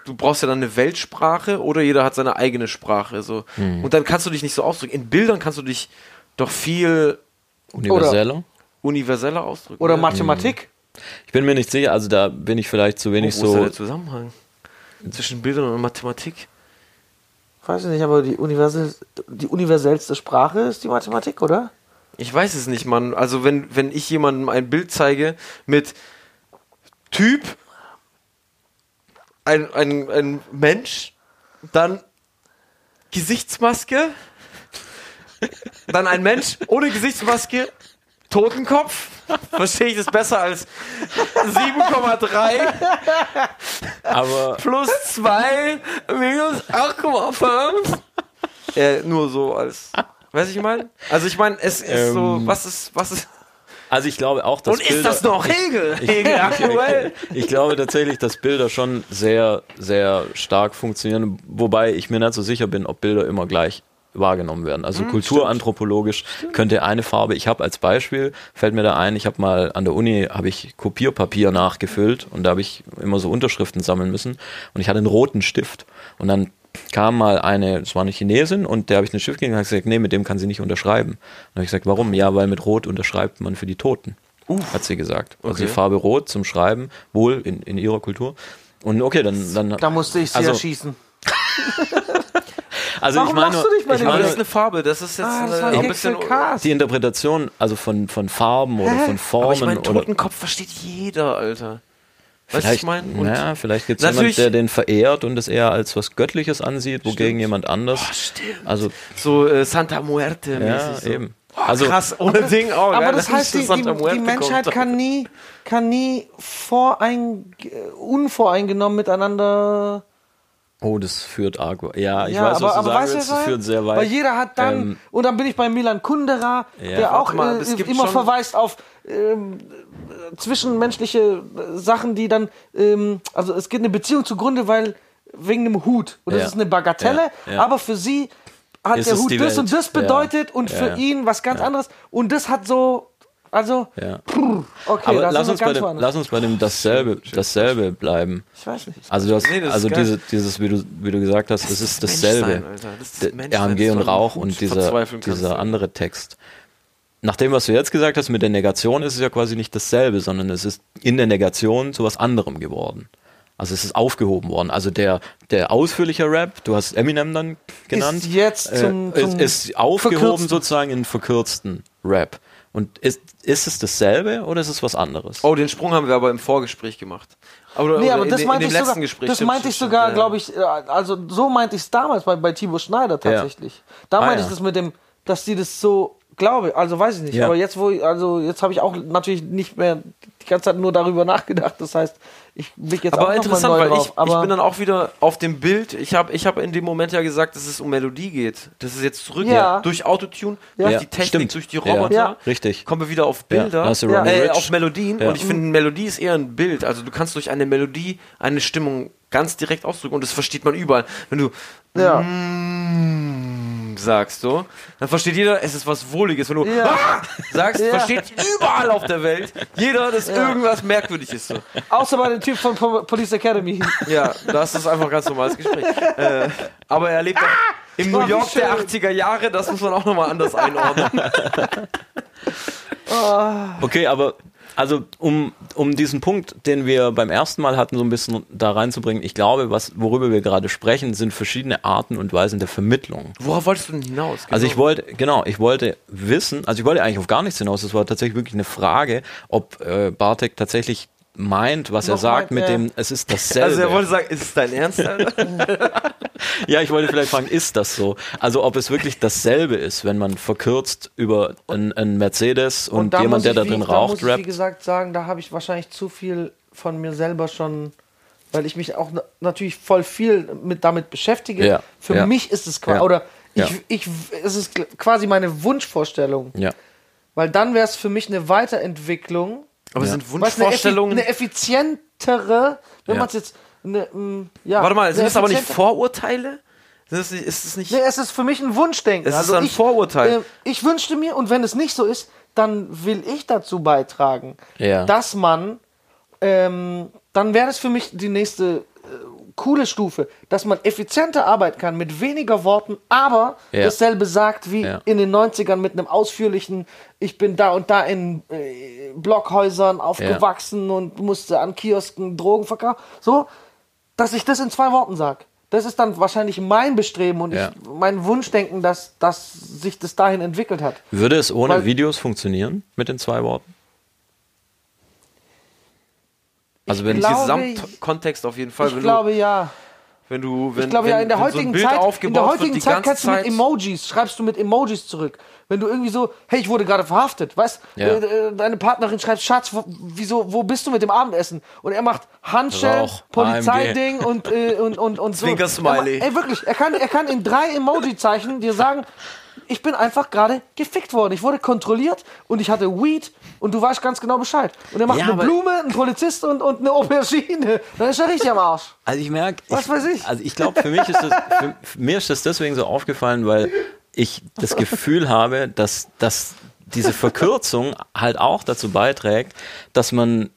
du brauchst ja dann eine Weltsprache oder jeder hat seine eigene Sprache, so. Mhm. Und dann kannst du dich nicht so ausdrücken. In Bildern kannst du dich doch viel Universeller. universeller ausdrücken. Oder ja. Mathematik. Ich bin mir nicht sicher, also da bin ich vielleicht zu wenig Wo ist da so. der Zusammenhang zwischen Bildern und Mathematik? Weiß ich nicht, aber die, universell, die universellste Sprache ist die Mathematik, oder? Ich weiß es nicht, Mann. Also wenn, wenn ich jemandem ein Bild zeige mit Typ, ein, ein, ein Mensch, dann Gesichtsmaske, dann ein Mensch ohne Gesichtsmaske, Totenkopf, verstehe ich das besser als 7,3 Aber plus 2 minus 8,5. Äh, nur so als. Weiß ich mal? Also ich meine, es ist so, Ähm, was ist, was ist. Also ich glaube auch, dass Und ist das noch Hegel? Hegel aktuell? Ich glaube tatsächlich, dass Bilder schon sehr, sehr stark funktionieren, wobei ich mir nicht so sicher bin, ob Bilder immer gleich wahrgenommen werden. Also Hm, kulturanthropologisch könnte eine Farbe, ich habe als Beispiel, fällt mir da ein, ich habe mal an der Uni, habe ich Kopierpapier nachgefüllt und da habe ich immer so Unterschriften sammeln müssen und ich hatte einen roten Stift und dann kam mal eine, es war eine Chinesin und der habe ich einen Stift gegeben und hat gesagt, nee, mit dem kann sie nicht unterschreiben. Und dann habe ich gesagt, warum? Ja, weil mit Rot unterschreibt man für die Toten, hat sie gesagt. Also Okay. die Farbe Rot zum Schreiben, wohl in, in ihrer Kultur. Und okay, dann, dann Da musste ich sie also, erschießen. also Warum ich meine, lachst du nicht bei ich meine das ist eine Farbe, das ist jetzt Ah, das äh, war ein bisschen. die Interpretation, also von, von Farben oder von Formen Aber ich meine, oder Totenkopf versteht jeder, Alter. Weißt du, was ich meine? Und naja, vielleicht gibt es jemand, natürlich- der den verehrt und es eher als was Göttliches ansieht, wogegen Stimmt. jemand anders. stimmt. Also so äh, Santa Muerte ja. So. eben. Oh, Also krass, ohne Ding auch. Aber geil, das dass heißt, die, die, die Menschheit kommt. kann nie, kann nie vorein, unvoreingenommen miteinander. Oh, das führt arg. Ja, ich ja, weiß, aber, was du aber sagen willst. Das führt sehr weit. Weil jeder hat dann, Ähm, und dann bin ich bei Milan Kundera, Ja. der auch mal, äh, immer verweist auf ähm, äh, zwischenmenschliche äh, Sachen, die dann, ähm, also es geht eine Beziehung zugrunde, weil wegen einem Hut. Und das Ja. ist eine Bagatelle, aber für sie hat Ist der Hut das und Welt. das Ja. bedeutet und für ihn was ganz anderes. Und das hat so, also, ja. okay, Aber lass uns, bei dem, lass uns bei dem dasselbe, dasselbe bleiben. Ich weiß nicht. Also du hast, Nee, also diese, dieses, wie du, wie du gesagt hast, es ist dasselbe. Das ist RMG und Rauch und dieser, dieser andere Text. Nach dem, was du jetzt gesagt hast mit der Negation, ist es ja quasi nicht dasselbe, sondern es ist in der Negation zu was anderem geworden. Also es ist aufgehoben worden. Also der, der ausführliche Rap, du hast Eminem dann genannt, Ist jetzt zum- äh, zum ist, ist aufgehoben verkürzten. sozusagen in verkürzten Rap. Und ist, ist es dasselbe oder ist es was anderes? Oh, den Sprung haben wir aber im Vorgespräch gemacht. Aber, Nee, oder aber in, das in, meinte in ich dem letzten sogar, Gespräch. das meinte ich sogar, ja. glaube ich, äh, also so meinte ich es damals bei, bei Tibor Schneider tatsächlich. Da Ah, meinte ja. ich das mit dem, dass die das so, glaube, also weiß ich nicht, Ja. aber jetzt wo, ich- also jetzt habe ich auch natürlich nicht mehr die ganze Zeit nur darüber nachgedacht, das heißt, ich blick jetzt Aber auch noch mal interessant, neu weil drauf, ich, aber ich bin dann auch wieder auf dem Bild. Ich habe ich hab in dem Moment ja gesagt, dass es um Melodie geht. Das ist jetzt zurück Ja. durch Autotune, Ja. durch die Technik, stimmt. durch die. Roboter. Ja. Richtig. Kommen wir wieder auf Bilder, äh, auf Melodien. Ja. Und ich finde, Melodie ist eher ein Bild. Also du kannst durch eine Melodie eine Stimmung ganz direkt ausdrücken und das versteht man überall. Wenn du ja. mm, sagst so, dann versteht jeder, es ist was Wohliges. Wenn du Ja. ah, sagst, Ja. versteht überall auf der Welt jeder, dass irgendwas merkwürdig ist. So. außer bei dem Typ von Po- Police Academy. Ja, das ist einfach ein ganz normales Gespräch. äh, aber er lebt auch im New York der schön. 80er Jahre, das muss man auch nochmal anders einordnen. Okay, aber also um, um diesen Punkt, den wir beim ersten Mal hatten, so ein bisschen da reinzubringen, ich glaube, was, worüber wir gerade sprechen, sind verschiedene Arten und Weisen der Vermittlung. Worauf wolltest du denn hinaus? Also ich wollte, genau, ich wollte wissen, also ich wollte eigentlich auf gar nichts hinaus, es war tatsächlich wirklich eine Frage, ob äh, Bartek tatsächlich meint, was er Noch sagt, meint, mit ja. dem, es ist dasselbe. Also er wollte sagen, ist es dein Ernst? Ja, ich wollte vielleicht fragen, ist das so? Also ob es wirklich dasselbe ist, wenn man verkürzt über ein, ein Mercedes und, da jemand, der ich, da drin da raucht, muss ich, wie rappt. gesagt, sagen, da habe ich wahrscheinlich zu viel von mir selber schon, weil ich mich auch na- natürlich voll viel mit damit beschäftige. Ja, Für ja. mich ist es quasi, Ja. oder ich, Ja. ich, es ist quasi meine Wunschvorstellung, Ja. weil dann wäre es für mich eine Weiterentwicklung, Aber Ja. sind du, eine, effi Wunschvorstellungen. eine effizientere, wenn Ja. man es jetzt, eine, mm, ja, Warte mal, sind das aber nicht Vorurteile? Ist, ist es nicht. Nee, es ist für mich ein Wunschdenken. Es ist ein ich, Vorurteil. äh, ich wünschte mir, und wenn es nicht so ist, dann will ich dazu beitragen, Ja. dass man, ähm, dann wäre das für mich die nächste coole Stufe, dass man effizienter arbeiten kann mit weniger Worten, aber Ja. dasselbe sagt wie Ja. in den 90ern mit einem ausführlichen, ich bin da und da in äh, Blockhäusern aufgewachsen und musste an Kiosken Drogen verkaufen. So, dass ich das in zwei Worten sage. Das ist dann wahrscheinlich mein Bestreben und Ja. ich, mein Wunschdenken, dass, dass sich das dahin entwickelt hat. Würde es ohne Weil- Videos funktionieren mit den zwei Worten? Also wenn glaube- Gesamtkontext auf jeden Fall. ich glaube ja. du, wenn du, wenn, Ich glaube wenn, ja, in der wenn so heutigen Bild Zeit, in der heutigen Zeit kannst du mit Emojis, schreibst du mit Emojis zurück. Wenn du irgendwie so, hey, ich wurde gerade verhaftet, weißt, Ja. äh, äh, deine Partnerin schreibt, Schatz, wo, wieso, wo bist du mit dem Abendessen? Und er macht Handschellen, Polizeiding und, äh, und, und, und so. Zwinker-Smiley. Er Ey, wirklich, er kann, er kann in drei Emoji-Zeichen dir sagen, ich bin einfach gerade gefickt worden. Ich wurde kontrolliert und ich hatte Weed und du weißt ganz genau Bescheid. Und er macht Ja, eine Blume, einen Polizist und, und eine Aubergine. Dann ist er richtig am Arsch. Also ich merke, Was weiß ich? Also ich glaube, für mich ist das, für, für mir ist das deswegen so aufgefallen, weil ich das Gefühl habe, dass, dass diese Verkürzung halt auch dazu beiträgt, dass man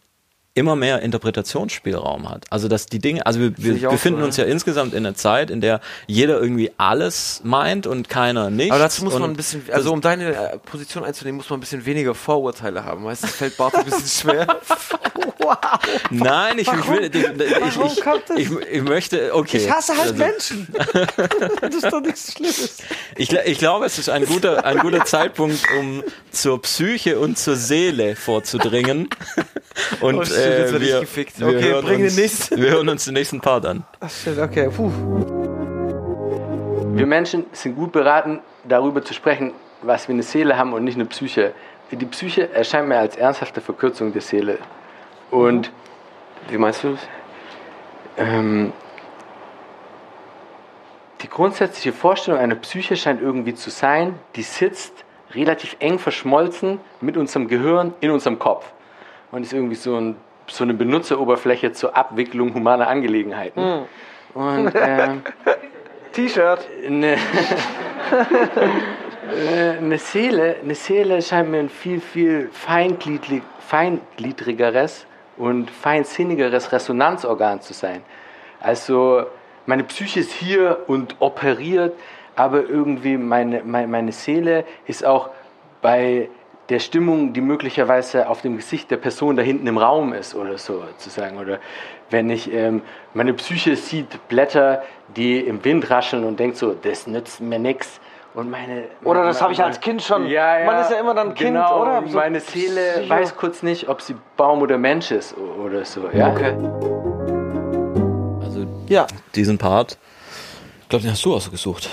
immer mehr Interpretationsspielraum hat. Also dass die Dinge, also wir, wir befinden so, uns ja insgesamt in einer Zeit, in der jeder irgendwie alles meint und keiner nicht. Aber dazu muss man ein bisschen, also um deine äh, Position einzunehmen, muss man ein bisschen weniger Vorurteile haben. Weißt du, das fällt Bart ein bisschen schwer. Wow. Nein, ich, ich will, ich, ich, Warum ich, ich, möchte, okay. Ich hasse halt Also- Menschen. das ist doch nichts Schlimmes. Ich, ich glaube, es ist ein guter, ein guter Zeitpunkt, um zur Psyche und zur Seele vorzudringen. Und Oh jetzt äh, werd ich wir, gefickt. wir, Okay, hören bring den uns, nächsten. wir hören uns den nächsten Part an. Ach shit, okay, puh. Wir Menschen sind gut beraten, darüber zu sprechen, was wir eine Seele haben und nicht eine Psyche. Die Psyche erscheint mir als ernsthafte Verkürzung der Seele. Und Wie meinst du das? ähm, die grundsätzliche Vorstellung einer Psyche scheint irgendwie zu sein, die sitzt relativ eng verschmolzen mit unserem Gehirn in unserem Kopf. Und ist irgendwie so, ein, so eine Benutzeroberfläche zur Abwicklung humaner Angelegenheiten. Und ähm, T-Shirt. eine, eine Seele, eine Seele scheint mir ein viel, viel feingliedrig, feingliedrigeres und feinsinnigeres Resonanzorgan zu sein. Also meine Psyche ist hier und operiert, aber irgendwie meine, meine, meine Seele ist auch bei der Stimmung, die möglicherweise auf dem Gesicht der Person da hinten im Raum ist oder so zu sagen. Oder wenn ich, ähm, meine Psyche sieht Blätter, die im Wind rascheln und denkt so, das nützt mir nichts. Und meine, Oder das habe ich als Kind schon. Ja, ja, Man ist ja immer dann Kind, genau, oder? So meine Seele Psycho- weiß kurz nicht, ob sie Baum oder Mensch ist oder so. Ja? Okay. Also Ja. diesen Part, ich glaube, den hast du ausgesucht,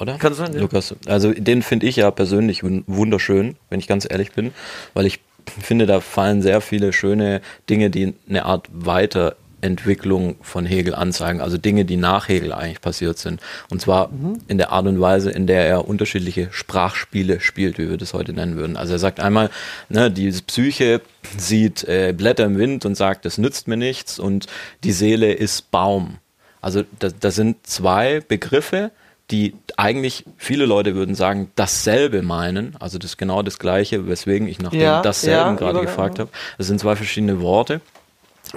oder? Kann sein, ja. Lukas. Also den finde ich ja persönlich wun- wunderschön, wenn ich ganz ehrlich bin, weil ich finde, da fallen sehr viele schöne Dinge, die eine Art Weiterentwicklung von Hegel anzeigen, also Dinge, die nach Hegel eigentlich passiert sind. Und zwar in der Art und Weise, in der er unterschiedliche Sprachspiele spielt, wie wir das heute nennen würden. Also er sagt einmal, ne, die Psyche sieht äh, Blätter im Wind und sagt, das nützt mir nichts und die Seele ist Baum. Also da, da sind zwei Begriffe, die eigentlich viele Leute würden sagen, dasselbe meinen. Also das ist genau das Gleiche, weswegen ich nach Ja, dem dasselben ja, gerade gefragt habe. Das sind zwei verschiedene Worte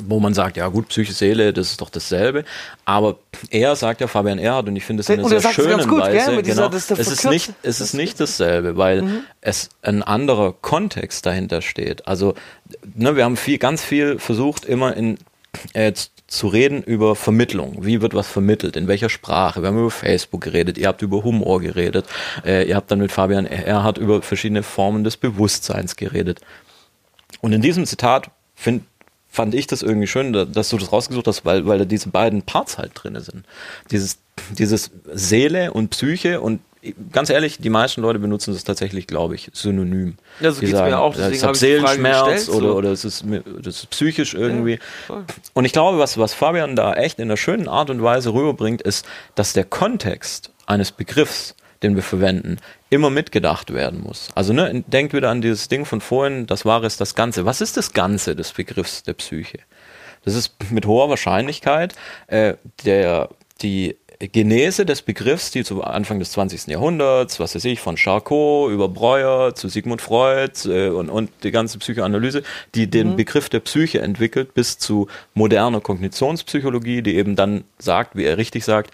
wo man sagt, ja gut, Psyche, Seele, das ist doch dasselbe. Aber er sagt ja, Fabian Erhard, und ich finde es in einer sehr schönen ganz gut, gell, Weise, mit dieser- genau, ist es ist nicht, es ist nicht dasselbe, weil Mhm. es ein anderer Kontext dahinter steht. Also, ne, wir haben viel, ganz viel versucht, immer in äh, z- zu reden über Vermittlung. Wie wird was vermittelt? In welcher Sprache? Wir haben über Facebook geredet, ihr habt über Humor geredet, äh, ihr habt dann mit Fabian Erhard über verschiedene Formen des Bewusstseins geredet. Und in diesem Zitat find, fand ich das irgendwie schön, da- dass du das rausgesucht hast, weil, weil da diese beiden Parts halt drin sind. Dieses, dieses Seele und Psyche und ganz ehrlich, die meisten Leute benutzen das tatsächlich, glaube ich, synonym. Ja, so Die geht's mir auch, ja, deswegen Ich habe Seelenschmerz gestellt, oder, so. oder es ist, das ist psychisch irgendwie. voll. und ich glaube, was, was Fabian da echt in einer schönen Art und Weise rüberbringt, ist, dass der Kontext eines Begriffs, den wir verwenden, immer mitgedacht werden muss. Also ne, denkt wieder an dieses Ding von vorhin, das Wahre ist das Ganze. Was ist das Ganze des Begriffs der Psyche? Das ist mit hoher Wahrscheinlichkeit äh, der, die Genese des Begriffs, die zu Anfang des 20. Jahrhunderts, was weiß ich, von Charcot über Breuer zu Sigmund Freud äh, und, und die ganze Psychoanalyse, die den Begriff der Psyche entwickelt, bis zu moderner Kognitionspsychologie, die eben dann sagt, wie er richtig sagt,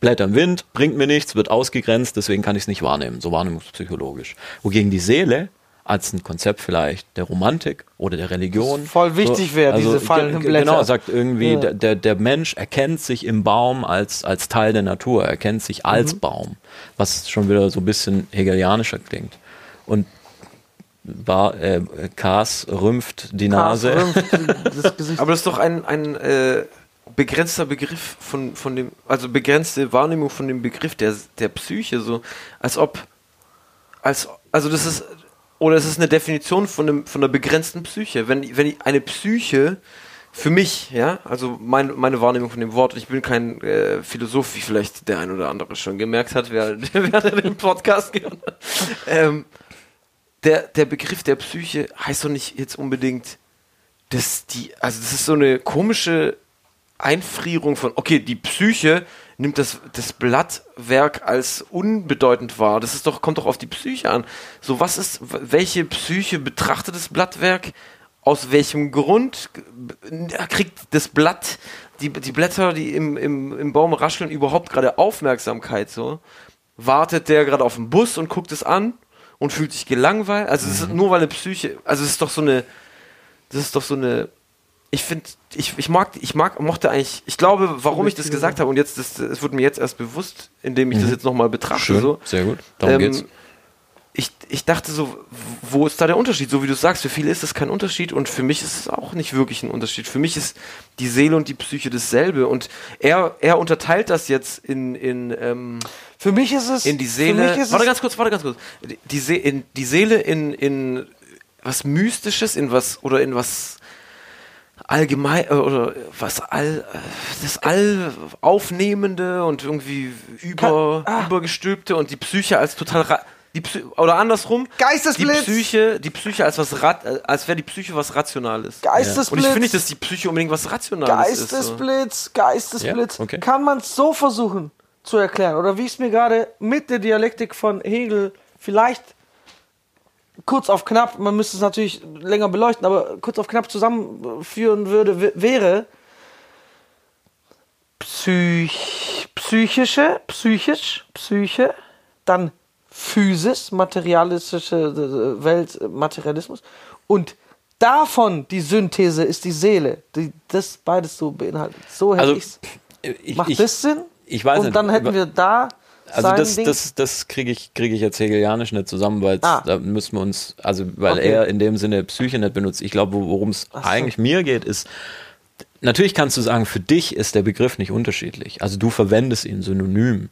Blätter im Wind, bringt mir nichts, wird ausgegrenzt, deswegen kann ich es nicht wahrnehmen, so wahrnehmungspsychologisch. Wogegen die Seele als ein Konzept vielleicht der Romantik oder der Religion. voll wichtig wäre, diese fallenden Blätter. Genau, sagt irgendwie, Ja. der, der, der Mensch erkennt sich im Baum als, als Teil der Natur, er erkennt sich als Mhm. Baum, was schon wieder so ein bisschen hegelianischer klingt. Und war, äh, Kars rümpft die Nase. Aber das ist doch ein, ein äh, begrenzter Begriff von, von dem, also begrenzte Wahrnehmung von dem Begriff der, der Psyche, so als ob, als, also das ist, oder es ist eine Definition von, einem, von einer begrenzten Psyche. Wenn, wenn eine Psyche für mich, ja, also mein, meine Wahrnehmung von dem Wort, ich bin kein äh, Philosoph, wie vielleicht der ein oder andere schon gemerkt hat, wer, wer den Podcast gehört hat. Ähm, der, der Begriff der Psyche heißt doch nicht jetzt unbedingt, dass die, also das ist so eine komische Einfrierung von, okay, die Psyche nimmt das, das Blattwerk als unbedeutend wahr. Das ist doch, kommt doch auf die Psyche an. So, was ist, welche Psyche betrachtet das Blattwerk? Aus welchem Grund kriegt das Blatt, die, die Blätter, die im, im, im Baum rascheln, überhaupt gerade Aufmerksamkeit so? Wartet der gerade auf den Bus und guckt es an und fühlt sich gelangweilt? Also, es ist nur weil eine Psyche, also es ist doch so eine, das ist doch so eine. Ich finde, ich, ich mag, ich mag, mochte eigentlich, ich glaube, warum ich das gesagt habe und jetzt, das, es wird mir jetzt erst bewusst, indem ich das Mhm. jetzt nochmal betrachte. Schön, so. sehr gut. Darum geht's. Ich, ich dachte so, wo ist da der Unterschied? So wie du sagst, für viele ist das kein Unterschied und für mich ist es auch nicht wirklich ein Unterschied. Für mich ist die Seele und die Psyche dasselbe und er, er unterteilt das jetzt in, in ähm, für mich ist es in die für Seele. mich ist warte ganz kurz, warte ganz kurz. Die, die, Se in, die Seele in, in was Mystisches, in was oder in was allgemein äh, oder was all äh, das all aufnehmende und irgendwie über ah. übergestülpte und die Psyche als total die Psy oder andersrum Geistesblitz! die Psyche die Psyche als was rat äh, als wäre die Psyche was rationales Geistesblitz! und ich finde nicht dass die Psyche unbedingt was rationales ist so. Geistesblitz, Geistesblitz. Ja, okay. Kann man es so versuchen zu erklären? Oder wie ich es mir gerade mit der Dialektik von Hegel vielleicht kurz auf knapp, man müsste es natürlich länger beleuchten, aber kurz auf knapp zusammenführen würde, wäre Psych, psychische, psychisch, Psyche, dann Physis, materialistische äh, Welt, äh, Materialismus und davon die Synthese ist die Seele, die das beides so beinhaltet. So hätte Also, ich's. ich- Macht ich- das Sinn? Ich weiß Und nicht. dann hätten wir da Also das, Ding. das, das kriege ich, krieg ich jetzt hegelianisch nicht zusammen, weil Ah. da müssen wir uns, also weil Okay. er in dem Sinne Psyche nicht benutzt. Ich glaube, worum es so. eigentlich mir geht, ist, natürlich kannst du sagen, für dich ist der Begriff nicht unterschiedlich. Also du verwendest ihn synonym.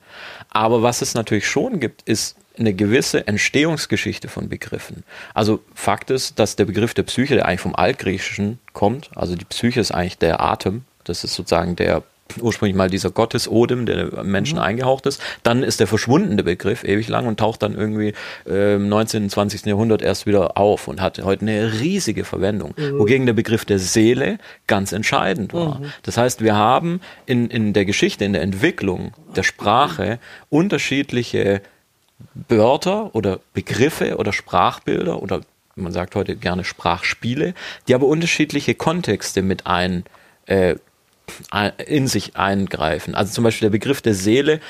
Aber was es natürlich schon gibt, ist eine gewisse Entstehungsgeschichte von Begriffen. Also Fakt ist, dass der Begriff der Psyche, der eigentlich vom Altgriechischen kommt, also die Psyche ist eigentlich der Atem, das ist sozusagen der ursprünglich mal dieser Gottesodem, der dem Menschen eingehaucht ist. Dann ist der verschwundene Begriff ewig lang und taucht dann irgendwie äh, im 19. und 20. Jahrhundert erst wieder auf und hat heute eine riesige Verwendung. Mhm. Wogegen der Begriff der Seele ganz entscheidend war. Mhm. Das heißt, wir haben in, in der Geschichte, in der Entwicklung der Sprache unterschiedliche Wörter oder Begriffe oder Sprachbilder oder man sagt heute gerne Sprachspiele, die aber unterschiedliche Kontexte mit ein, äh, ein- in sich eingreifen. Also zum Beispiel der Begriff der Seele,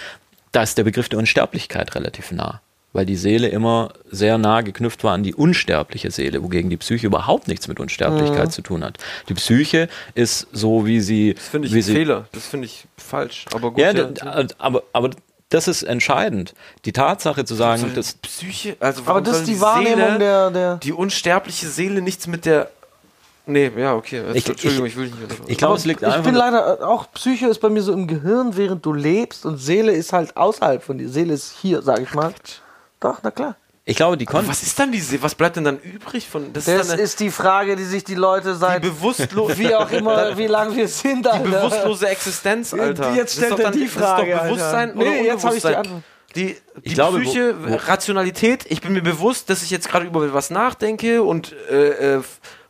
da ist der Begriff der Unsterblichkeit relativ nah, weil die Seele immer sehr nah geknüpft war an die unsterbliche Seele, wogegen die Psyche überhaupt nichts mit Unsterblichkeit Mhm. zu tun hat. Die Psyche ist so, wie sie. das finde ich wie ein sie, Fehler das finde ich falsch aber gut ja, ja. aber, aber das ist entscheidend. Die Tatsache zu sagen, dass Psyche, also Aber das ist die Wahrnehmung Seele, der- der- Die unsterbliche Seele nichts mit der. Nee, ja, okay. Jetzt, Ich- Entschuldigung, ich- ich, will nicht mehr. ich glaube, es liegt ich einfach bin nur- leider äh, auch Psyche ist bei mir so im Gehirn, während du lebst und Seele ist halt außerhalb von dir. Seele ist hier, sag ich mal. Doch, na klar. Ich glaube, die Aber was ist dann die Seele? Was bleibt denn dann übrig von. Das, Das ist, eine, ist die Frage, die sich die Leute seit bewusstlo- wie auch immer, wie lange wir sind, die Alter. bewusstlose Existenz, Alter. Jetzt Das ist stellt doch er dann- die das ist Frage, doch Alter. Bewusstsein Nee, oder jetzt habe ich die? Antwort. Die, die Ich glaube, Psyche, wo- wo- Rationalität, ich bin mir bewusst, dass ich jetzt gerade über was nachdenke und äh,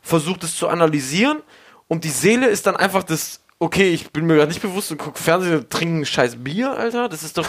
versuche das zu analysieren und die Seele ist dann einfach das okay, ich bin mir gerade nicht bewusst und gucke Fernsehen und trinke ein scheiß Bier, Alter. Das ist doch.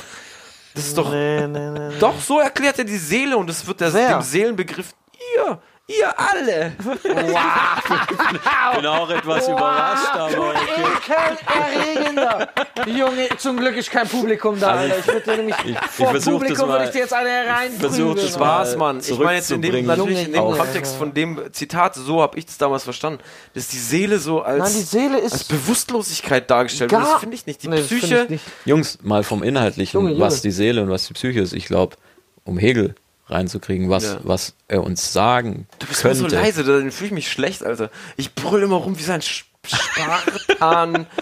Das ist doch. Nee, nee, nee. Doch, so erklärt er die Seele und es wird der, dem Seelenbegriff. Ihr, ihr alle. bin auch etwas überrascht, aber. Ekelerregender. Junge, zum Glück ist kein Publikum da, Also Alter. Ich würde nämlich ich vor das Publikum mal- würde ich dir jetzt eine versuch das Spaß, Mann. Ich meine jetzt in dem, natürlich in dem Kontext von dem Zitat, so habe ich das damals verstanden, dass die Seele so als, Nein, die Seele ist als Bewusstlosigkeit dargestellt wird. Das finde ich nicht. Die Nee, Psyche, ich nicht. Jungs, mal vom Inhaltlichen, Junge, Junge. was die Seele und was die Psyche ist. Ich glaube, um Hegel reinzukriegen, was, Ja. was er uns sagen du bist immer könnte. so leise, dann fühle ich mich schlecht, Alter. Ich brüll immer rum wie so ein Sch- Spartan. Spartaner.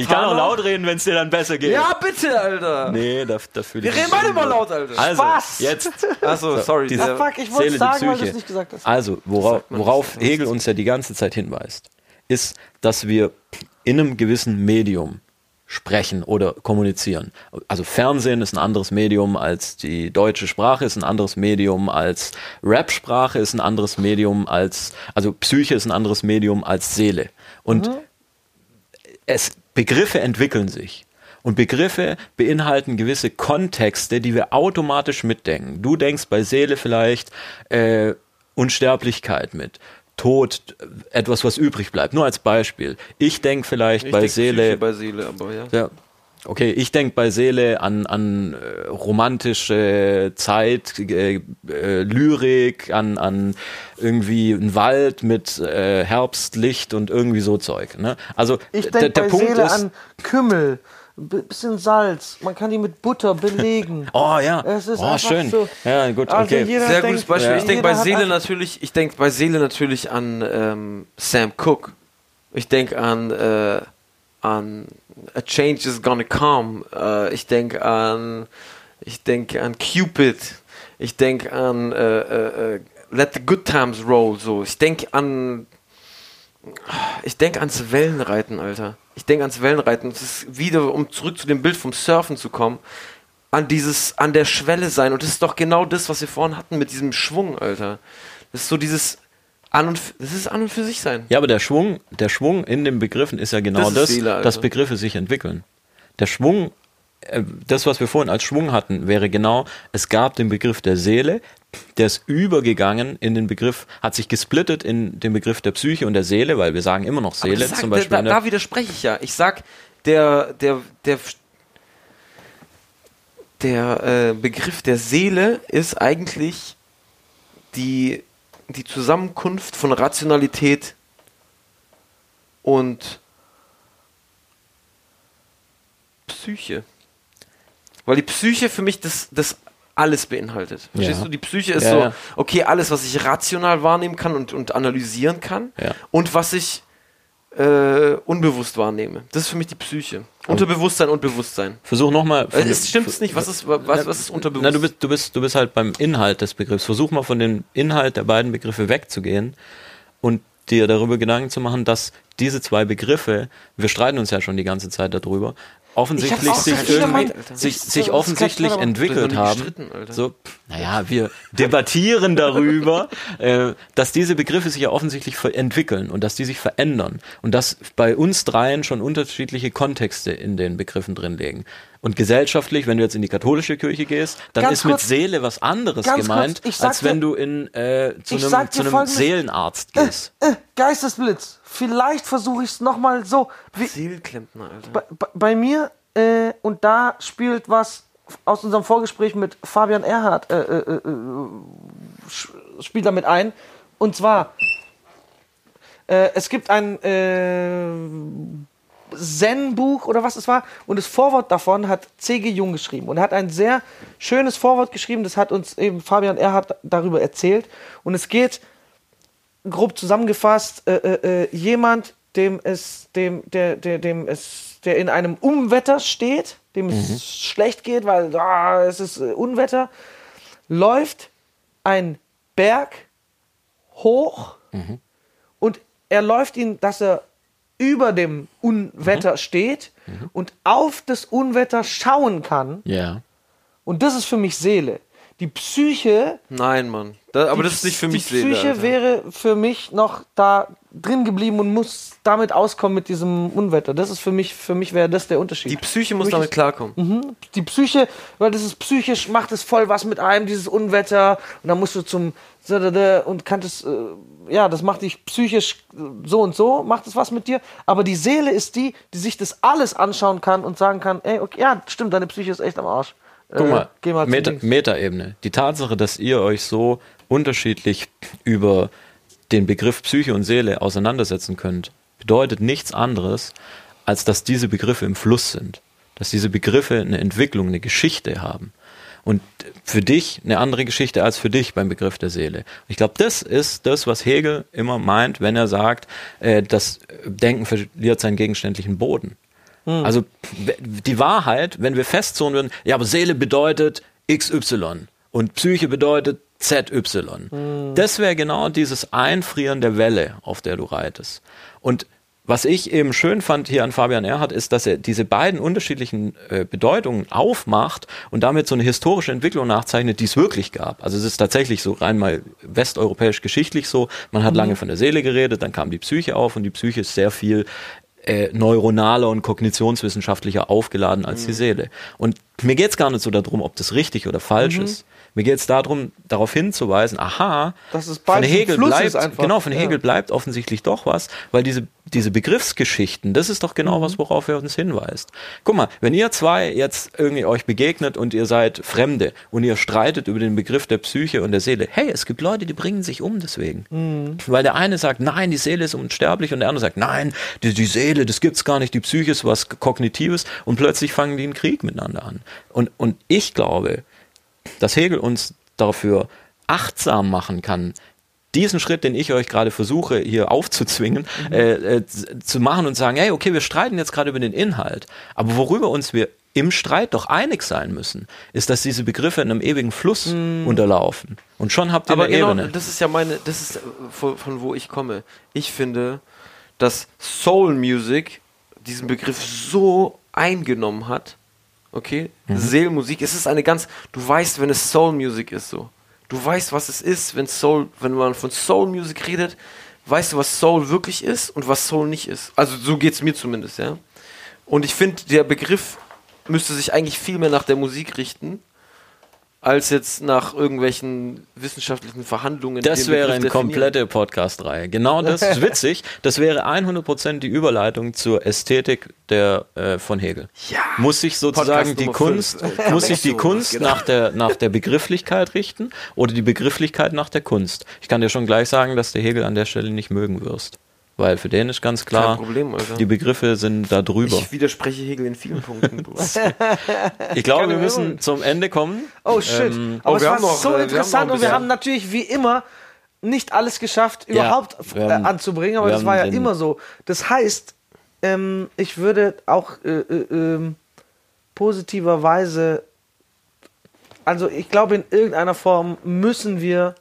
Ich kann auch laut reden, wenn es dir dann besser geht. Ja, bitte, Alter. Nee, da, da fühle Wir ich reden mich beide mal unwohl. laut, Alter. Also, Spaß. jetzt. Achso, sorry. die der- Ah, fuck, ich wollte sagen, weil du es nicht gesagt hast. Also, worauf, worauf. Hegel uns ja die ganze Zeit hinweist, ist, dass wir in einem gewissen Medium sprechen oder kommunizieren. Also Fernsehen ist ein anderes Medium als die deutsche Sprache, ist ein anderes Medium als Rap-Sprache, ist ein anderes Medium als, also Psyche ist ein anderes Medium als Seele. Und es, Begriffe entwickeln sich. Und Begriffe beinhalten gewisse Kontexte, die wir automatisch mitdenken. Du denkst bei Seele vielleicht äh, Unsterblichkeit mit. Tod, etwas, was übrig bleibt. Nur als Beispiel. Ich denke vielleicht ich bei denk Seele. Bei Seele, aber ja. Ja. Okay, ich denke bei Seele an, an äh, romantische Zeit, äh, äh, Lyrik, an, an irgendwie einen Wald mit äh, Herbstlicht und irgendwie so Zeug. Ne? Also Ich der, denke der bei Punkt Seele ist, an Kümmel, bisschen Salz. Man kann die mit Butter belegen. oh ja, Es ist oh schön. so. Ja, gut, Also okay. Sehr denkt- gutes Beispiel. Ja. Ich denke bei Seele natürlich, ich denke bei Seele natürlich an ähm, Sam Cooke. Ich denke an äh, an A Change is Gonna Come. Äh, ich denke an ich denke an Cupid. Ich denke an äh, äh, äh, Let the Good Times Roll. So. Ich denke an ich denke ans Wellenreiten, Alter. Ich denke ans Wellenreiten. Es ist wieder, um zurück zu dem Bild vom Surfen zu kommen, an dieses, an der Schwelle sein. Und das ist doch genau das, was wir vorhin hatten mit diesem Schwung, Alter. Das ist so dieses an und das ist an und für sich sein. Ja, aber der Schwung, der Schwung in den Begriffen ist ja genau Das das, dass Begriffe sich entwickeln. Der Schwung, das, was wir vorhin als Schwung hatten, wäre genau, es gab den Begriff der Seele, der ist übergegangen in den Begriff, hat sich gesplittet in den Begriff der Psyche und der Seele, weil wir sagen immer noch Seele sagt- zum Beispiel. Da, in der- da widerspreche ich ja. Ich sag, der, der, der, der äh, Begriff der Seele ist eigentlich die, die Zusammenkunft von Rationalität und Psyche. Weil die Psyche für mich das, das alles beinhaltet. Verstehst Ja. du? Die Psyche ist Ja, so, ja. okay, alles, was ich rational wahrnehmen kann und, und analysieren kann und was ich äh, unbewusst wahrnehme. Das ist für mich die Psyche. Unterbewusstsein und Bewusstsein. Versuch nochmal. Äh, es stimmt nicht. Was ist, was, was ist unterbewusst? Na, du bist, du bist, du bist halt beim Inhalt des Begriffs. Versuch mal von dem Inhalt der beiden Begriffe wegzugehen und dir darüber Gedanken zu machen, dass diese zwei Begriffe, wir streiten uns ja schon die ganze Zeit darüber, offensichtlich sich irgendwie, sich, sich offensichtlich entwickelt haben. So, naja, wir debattieren darüber, äh, dass diese Begriffe sich ja offensichtlich entwickeln und dass die sich verändern und dass bei uns dreien schon unterschiedliche Kontexte in den Begriffen drin liegen. Und gesellschaftlich, wenn du jetzt in die katholische Kirche gehst, dann Ganz ist mit kurz- Seele was anderes gemeint, als wenn du in, äh, zu einem, zu. Seelenarzt gehst. Äh, Geistesblitz. Vielleicht versuche ich es nochmal so. Wie, Seelenklempner, Alter. bei, bei- bei mir, äh, und da spielt was aus unserem Vorgespräch mit Fabian Erhardt, äh, äh, äh, sch- spielt damit ein. Und zwar, äh, es gibt ein äh, Zen-Buch oder was es war, und das Vorwort davon hat C.G. Jung geschrieben. Und er hat ein sehr schönes Vorwort geschrieben, das hat uns eben Fabian Erhardt darüber erzählt. Und es geht grob zusammengefasst, äh, äh, äh, jemand, dem es, dem, der, der, dem es, der in einem Unwetter steht, dem es schlecht geht, weil ah, es ist äh, Unwetter, läuft ein Berg hoch und er läuft ihn, dass er über dem Unwetter steht und auf das Unwetter schauen kann. Ja. Und das ist für mich Seele. Die Psyche. Nein, Mann. Da, aber das ist nicht für mich Die Seele, Psyche Alter. wäre für mich noch da drin geblieben und muss damit auskommen mit diesem Unwetter. Das ist für mich, für mich wäre das der Unterschied. Die Psyche muss damit ist- klarkommen. Mhm. Die Psyche, weil das ist psychisch, macht es voll was mit einem, dieses Unwetter. Und dann musst du zum und kannst es, äh, ja, das macht dich psychisch äh, so und so, macht es was mit dir. Aber die Seele ist die, die sich das alles anschauen kann und sagen kann, ey, okay, ja, stimmt, deine Psyche ist echt am Arsch. Guck Äh, mal, geh mal Meta. Metaebene. Die Tatsache, dass ihr euch so unterschiedlich über den Begriff Psyche und Seele auseinandersetzen könnt, bedeutet nichts anderes, als dass diese Begriffe im Fluss sind. Dass diese Begriffe eine Entwicklung, eine Geschichte haben. Und für dich eine andere Geschichte als für dich beim Begriff der Seele. Ich glaube, das ist das, was Hegel immer meint, wenn er sagt, äh, das Denken verliert seinen gegenständlichen Boden. Hm. Also die Wahrheit, wenn wir festzurren würden, ja, aber Seele bedeutet XY und Psyche bedeutet ZY. Hm. Das wäre genau dieses Einfrieren der Welle, auf der du reitest. Und was ich eben schön fand hier an Fabian Erhardt, ist, dass er diese beiden unterschiedlichen äh, Bedeutungen aufmacht und damit so eine historische Entwicklung nachzeichnet, die es wirklich gab. Also es ist tatsächlich so rein mal westeuropäisch geschichtlich so. Man hat Mhm. lange von der Seele geredet, dann kam die Psyche auf und die Psyche ist sehr viel äh, neuronaler und kognitionswissenschaftlicher aufgeladen als die Seele. Und mir geht es gar nicht so darum, ob das richtig oder falsch Mhm. ist. Mir geht es darum, darauf hinzuweisen, aha, von Hegel Fluss bleibt, genau, von Ja. Hegel bleibt offensichtlich doch was, weil diese, diese Begriffsgeschichten, das ist doch genau Mhm. was, worauf er uns hinweist. Guck mal, wenn ihr zwei jetzt irgendwie euch begegnet und ihr seid Fremde und ihr streitet über den Begriff der Psyche und der Seele, hey, es gibt Leute, die bringen sich um deswegen. Mhm. Weil der eine sagt, nein, die Seele ist unsterblich und der andere sagt, nein, die, die Seele, das gibt's gar nicht, die Psyche ist was Kognitives und plötzlich fangen die einen Krieg miteinander an. Und, und ich glaube, dass Hegel uns dafür achtsam machen kann, diesen Schritt, den ich euch gerade versuche hier aufzuzwingen, Mhm. äh, äh, zu machen und sagen, hey, okay, wir streiten jetzt gerade über den Inhalt, aber worüber uns wir im Streit doch einig sein müssen, ist, dass diese Begriffe in einem ewigen Fluss unterlaufen. Und schon habt ihr Aber eine genau, Ebene. das ist ja meine, das ist äh, von, von wo ich komme. Ich finde, dass Soul Music diesen Begriff so eingenommen hat, okay, Mhm. Seelmusik, es ist eine ganz, du weißt, wenn es Soul Music ist so. Du weißt, was es ist, wenn Soul, wenn man von Soul Music redet, weißt du, was Soul wirklich ist und was Soul nicht ist. Also so geht es mir zumindest, ja. Und ich finde, der Begriff müsste sich eigentlich viel mehr nach der Musik richten, als jetzt nach irgendwelchen wissenschaftlichen Verhandlungen. Das wäre eine komplette Podcast-Reihe. Genau das ist witzig. Das wäre 100% die Überleitung zur Ästhetik der, äh, von Hegel. Ja. Muss sich sozusagen die Kunst, muss sich die So, Kunst genau. nach der, nach der Begrifflichkeit richten oder die Begrifflichkeit nach der Kunst? Ich kann dir schon gleich sagen, dass du Hegel an der Stelle nicht mögen wirst. Weil für den ist ganz klar, Kein Problem, die Begriffe sind da drüber. Ich widerspreche Hegel in vielen Punkten. Ich glaube, Keine wir müssen Ahnung. zum Ende kommen. Oh shit. Ähm, Aber oh, es war noch, so äh, interessant und wir haben natürlich wie immer nicht alles geschafft, überhaupt wir äh, haben- anzubringen, aber das war ja immer so. Das heißt, ähm, ich würde auch äh, äh, ähm, positiverweise, also ich glaube, in irgendeiner Form müssen wir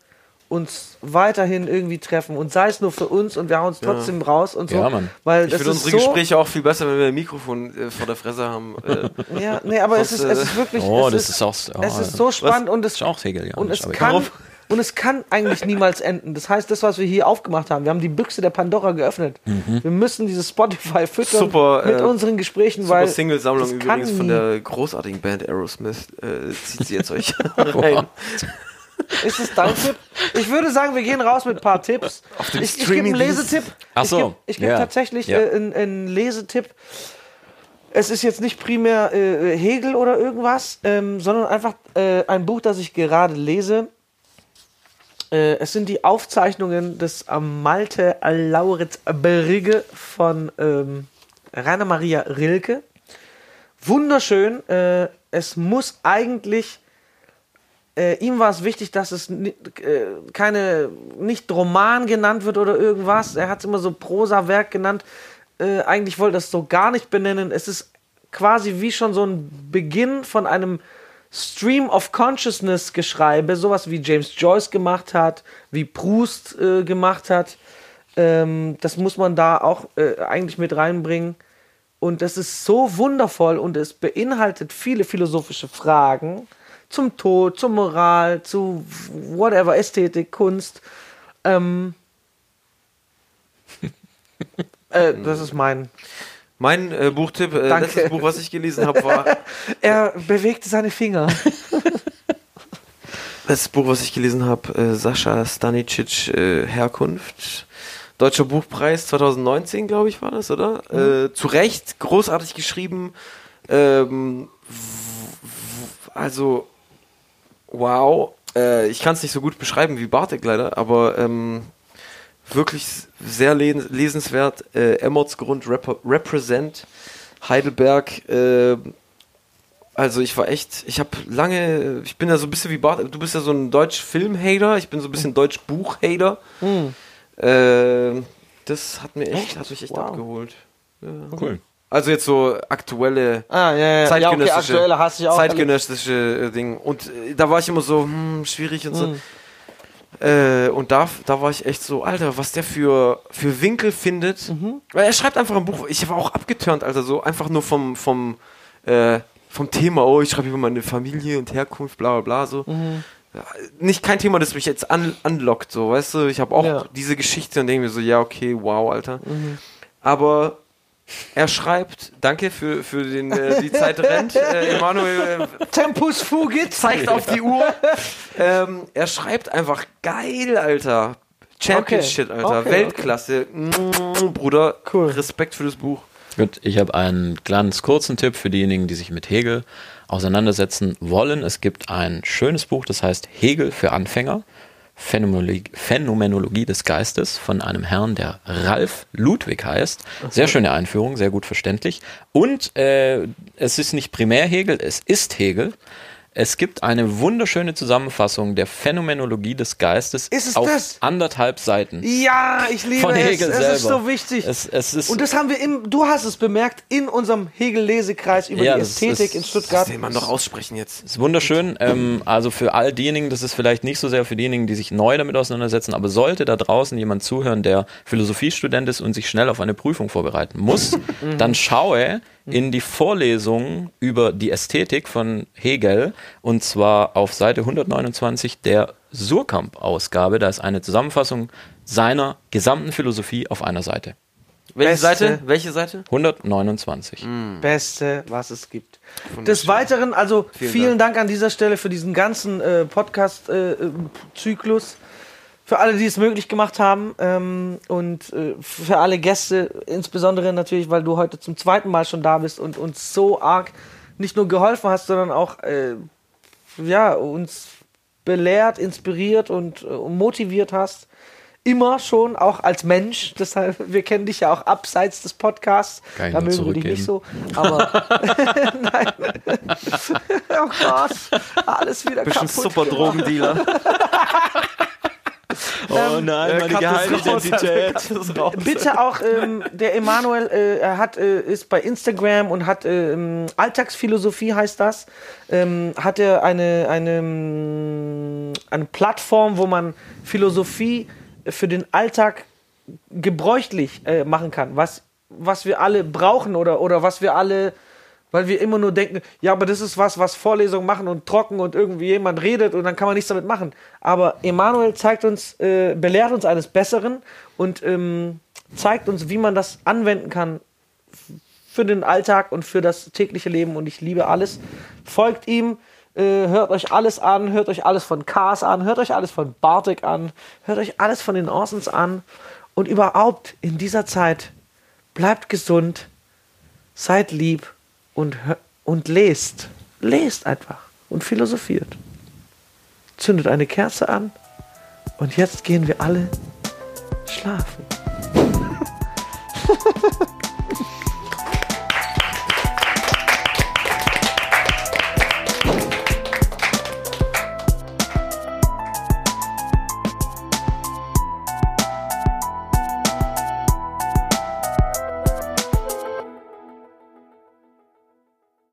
uns weiterhin irgendwie treffen und sei es nur für uns und wir hauen uns trotzdem raus und so. Ja, Mann. Weil Ich finde ist unsere so, Gespräche auch viel besser, wenn wir ein Mikrofon äh, vor der Fresse haben. Äh, Ja, nee, aber es ist, es äh, ist wirklich. Oh, es das ist auch- oh, es ist so spannend und es, ist auch Hegel, ja. und es kann. warum? Und es kann eigentlich niemals enden. Das heißt, das, was wir hier aufgemacht haben, wir haben die Büchse der Pandora geöffnet. Mhm. Wir müssen dieses Spotify füttern Super, mit äh, unseren Gesprächen, super weil. Single-Sammlung das kann übrigens von der großartigen Band Aerosmith. Äh, zieht sie jetzt euch rein. Ist es dein Tipp? Ich würde sagen, wir gehen raus mit ein paar Tipps. dem ich ich gebe einen. Lesetipp. Ach Ich so, gebe ich geb ja. tatsächlich Ja. äh, einen, einen Lesetipp. Es ist jetzt nicht primär äh, Hegel oder irgendwas, ähm, sondern einfach äh, ein Buch, das ich gerade lese. Äh, es sind die Aufzeichnungen des ähm, Malte Lauritz Brigge von ähm, Rainer Maria Rilke. Wunderschön. Äh, es muss eigentlich äh, ihm war es wichtig, dass es äh, keine, nicht Roman genannt wird oder irgendwas. Er hat es immer so Prosa-Werk genannt. Äh, eigentlich wollte er es so gar nicht benennen. Es ist quasi wie schon so ein Beginn von einem Stream of Consciousness Geschreibe, sowas wie James Joyce gemacht hat, wie Proust äh, gemacht hat. Ähm, das muss man da auch äh, eigentlich mit reinbringen. Und das ist so wundervoll und es beinhaltet viele philosophische Fragen, zum Tod, zur Moral, zu whatever, Ästhetik, Kunst. Ähm, äh, das ist mein. Mein äh, Buchtipp, äh, Danke. letztes Buch, was ich gelesen habe, war Er bewegte seine Finger. Das Buch, was ich gelesen habe, äh, Sascha Stanicic, äh, Herkunft. Deutscher Buchpreis 2019, glaube ich, war das, oder? Äh, zu Recht, großartig geschrieben. Ähm, also, wow. Äh, ich kann es nicht so gut beschreiben wie Bartek leider, aber ähm, wirklich sehr les lesenswert. Äh, Emmertsgrund Rep Represent Heidelberg. Äh, also ich war echt, ich habe lange, ich bin ja so ein bisschen wie Bart, du bist ja so ein Deutsch-Film-Hater, ich bin so ein bisschen Deutsch-Buch-Hater. Hm. Äh, das hat mir echt, Echt? hat mich echt Wow. abgeholt. Ja. Cool. Also jetzt so aktuelle, Ah, ja, ja. Ja, okay, zeitgenössische, aktuelle hasse ich auch. zeitgenössische äh, Ding. Und äh, da war ich immer so, hm, schwierig und so. Hm. Äh, und da, da war ich echt so, Alter, was der für, für Winkel findet. Mhm. Weil er schreibt einfach ein Buch. Ich war auch abgeturnt, Alter, so einfach nur vom, vom, äh, vom Thema, oh, ich schreibe über meine Familie und Herkunft, bla bla bla, so. Mhm. Ja, nicht kein Thema, das mich jetzt an, anlockt, so, weißt du? Ich habe auch Ja. diese Geschichte und denke mir so, ja, okay, wow, Alter. Mhm. Aber er schreibt, danke für, für den, äh, die Zeit rennt, äh, Emanuel, äh, Tempus fugit. zeigt auf die Uhr. ähm, er schreibt einfach geil, Alter. Champion Okay. Shit, Alter. Okay, Weltklasse. Mm, Bruder, Cool. Respekt für das Buch. Gut, ich habe einen ganz kurzen Tipp für diejenigen, die sich mit Hegel auseinandersetzen wollen. Es gibt ein schönes Buch, das heißt Hegel für Anfänger. Phänomenologie, Phänomenologie des Geistes von einem Herrn, der Ralf Ludwig heißt. Sehr schöne Einführung, sehr gut verständlich. Und äh, es ist nicht primär Hegel, es ist Hegel. Es gibt eine wunderschöne Zusammenfassung der Phänomenologie des Geistes Ist es auf das? anderthalb Seiten. Ja, ich liebe Von es. Hegel es selber. ist so wichtig. Es, es ist, Und das haben wir im, du hast es bemerkt, in unserem Hegel-Lesekreis über Ja, die das Ästhetik ist- in Das Stuttgart. will man doch aussprechen jetzt. ist wunderschön. Ähm, also für all diejenigen, das ist vielleicht nicht so sehr für diejenigen, die sich neu damit auseinandersetzen, aber sollte da draußen jemand zuhören, der Philosophiestudent ist und sich schnell auf eine Prüfung vorbereiten muss, dann schaue in die Vorlesung über die Ästhetik von Hegel und zwar auf Seite 129 der Surkamp-Ausgabe. Da ist eine Zusammenfassung seiner gesamten Philosophie auf einer Seite. Welche Beste. Seite? Welche Seite? 129. Beste, was es gibt. Des Weiteren, also vielen, Vielen Dank. an dieser Stelle für diesen ganzen äh, Podcast-Zyklus. Für alle, die es möglich gemacht haben ähm, und äh, für alle Gäste, insbesondere natürlich, weil du heute zum zweiten Mal schon da bist und uns so arg nicht nur geholfen hast, sondern auch äh, ja, uns belehrt, inspiriert und äh, motiviert hast. Immer schon, auch als Mensch. Deshalb, wir kennen dich ja auch abseits des Podcasts. Ich da mögen wir dich nicht so. Aber nein. oh Gott, alles wieder Bisschen kaputt. super Drogendealer. Oh nein, Äh, cut das raus. Bitte auch, ähm, der Emanuel, äh, er hat, äh, ist bei Instagram und hat ähm, Alltagsphilosophie heißt das. Ähm, hat er eine, eine, ähm, eine Plattform, wo man Philosophie für den Alltag gebräuchlich äh, machen kann. Was, was wir alle brauchen oder, oder was wir alle weil wir immer nur denken, ja, aber das ist was, was Vorlesungen machen und trocken und irgendwie jemand redet und dann kann man nichts damit machen. Aber Emanuel zeigt uns, äh, belehrt uns eines Besseren und ähm, zeigt uns, wie man das anwenden kann für den Alltag und für das tägliche Leben und ich liebe alles. Folgt ihm, äh, hört euch alles an, hört euch alles von Kars an, hört euch alles von Bartek an, hört euch alles von den Orsons an und überhaupt in dieser Zeit bleibt gesund, seid lieb und, und lest. Lest einfach und philosophiert. Zündet eine Kerze an und jetzt gehen wir alle schlafen.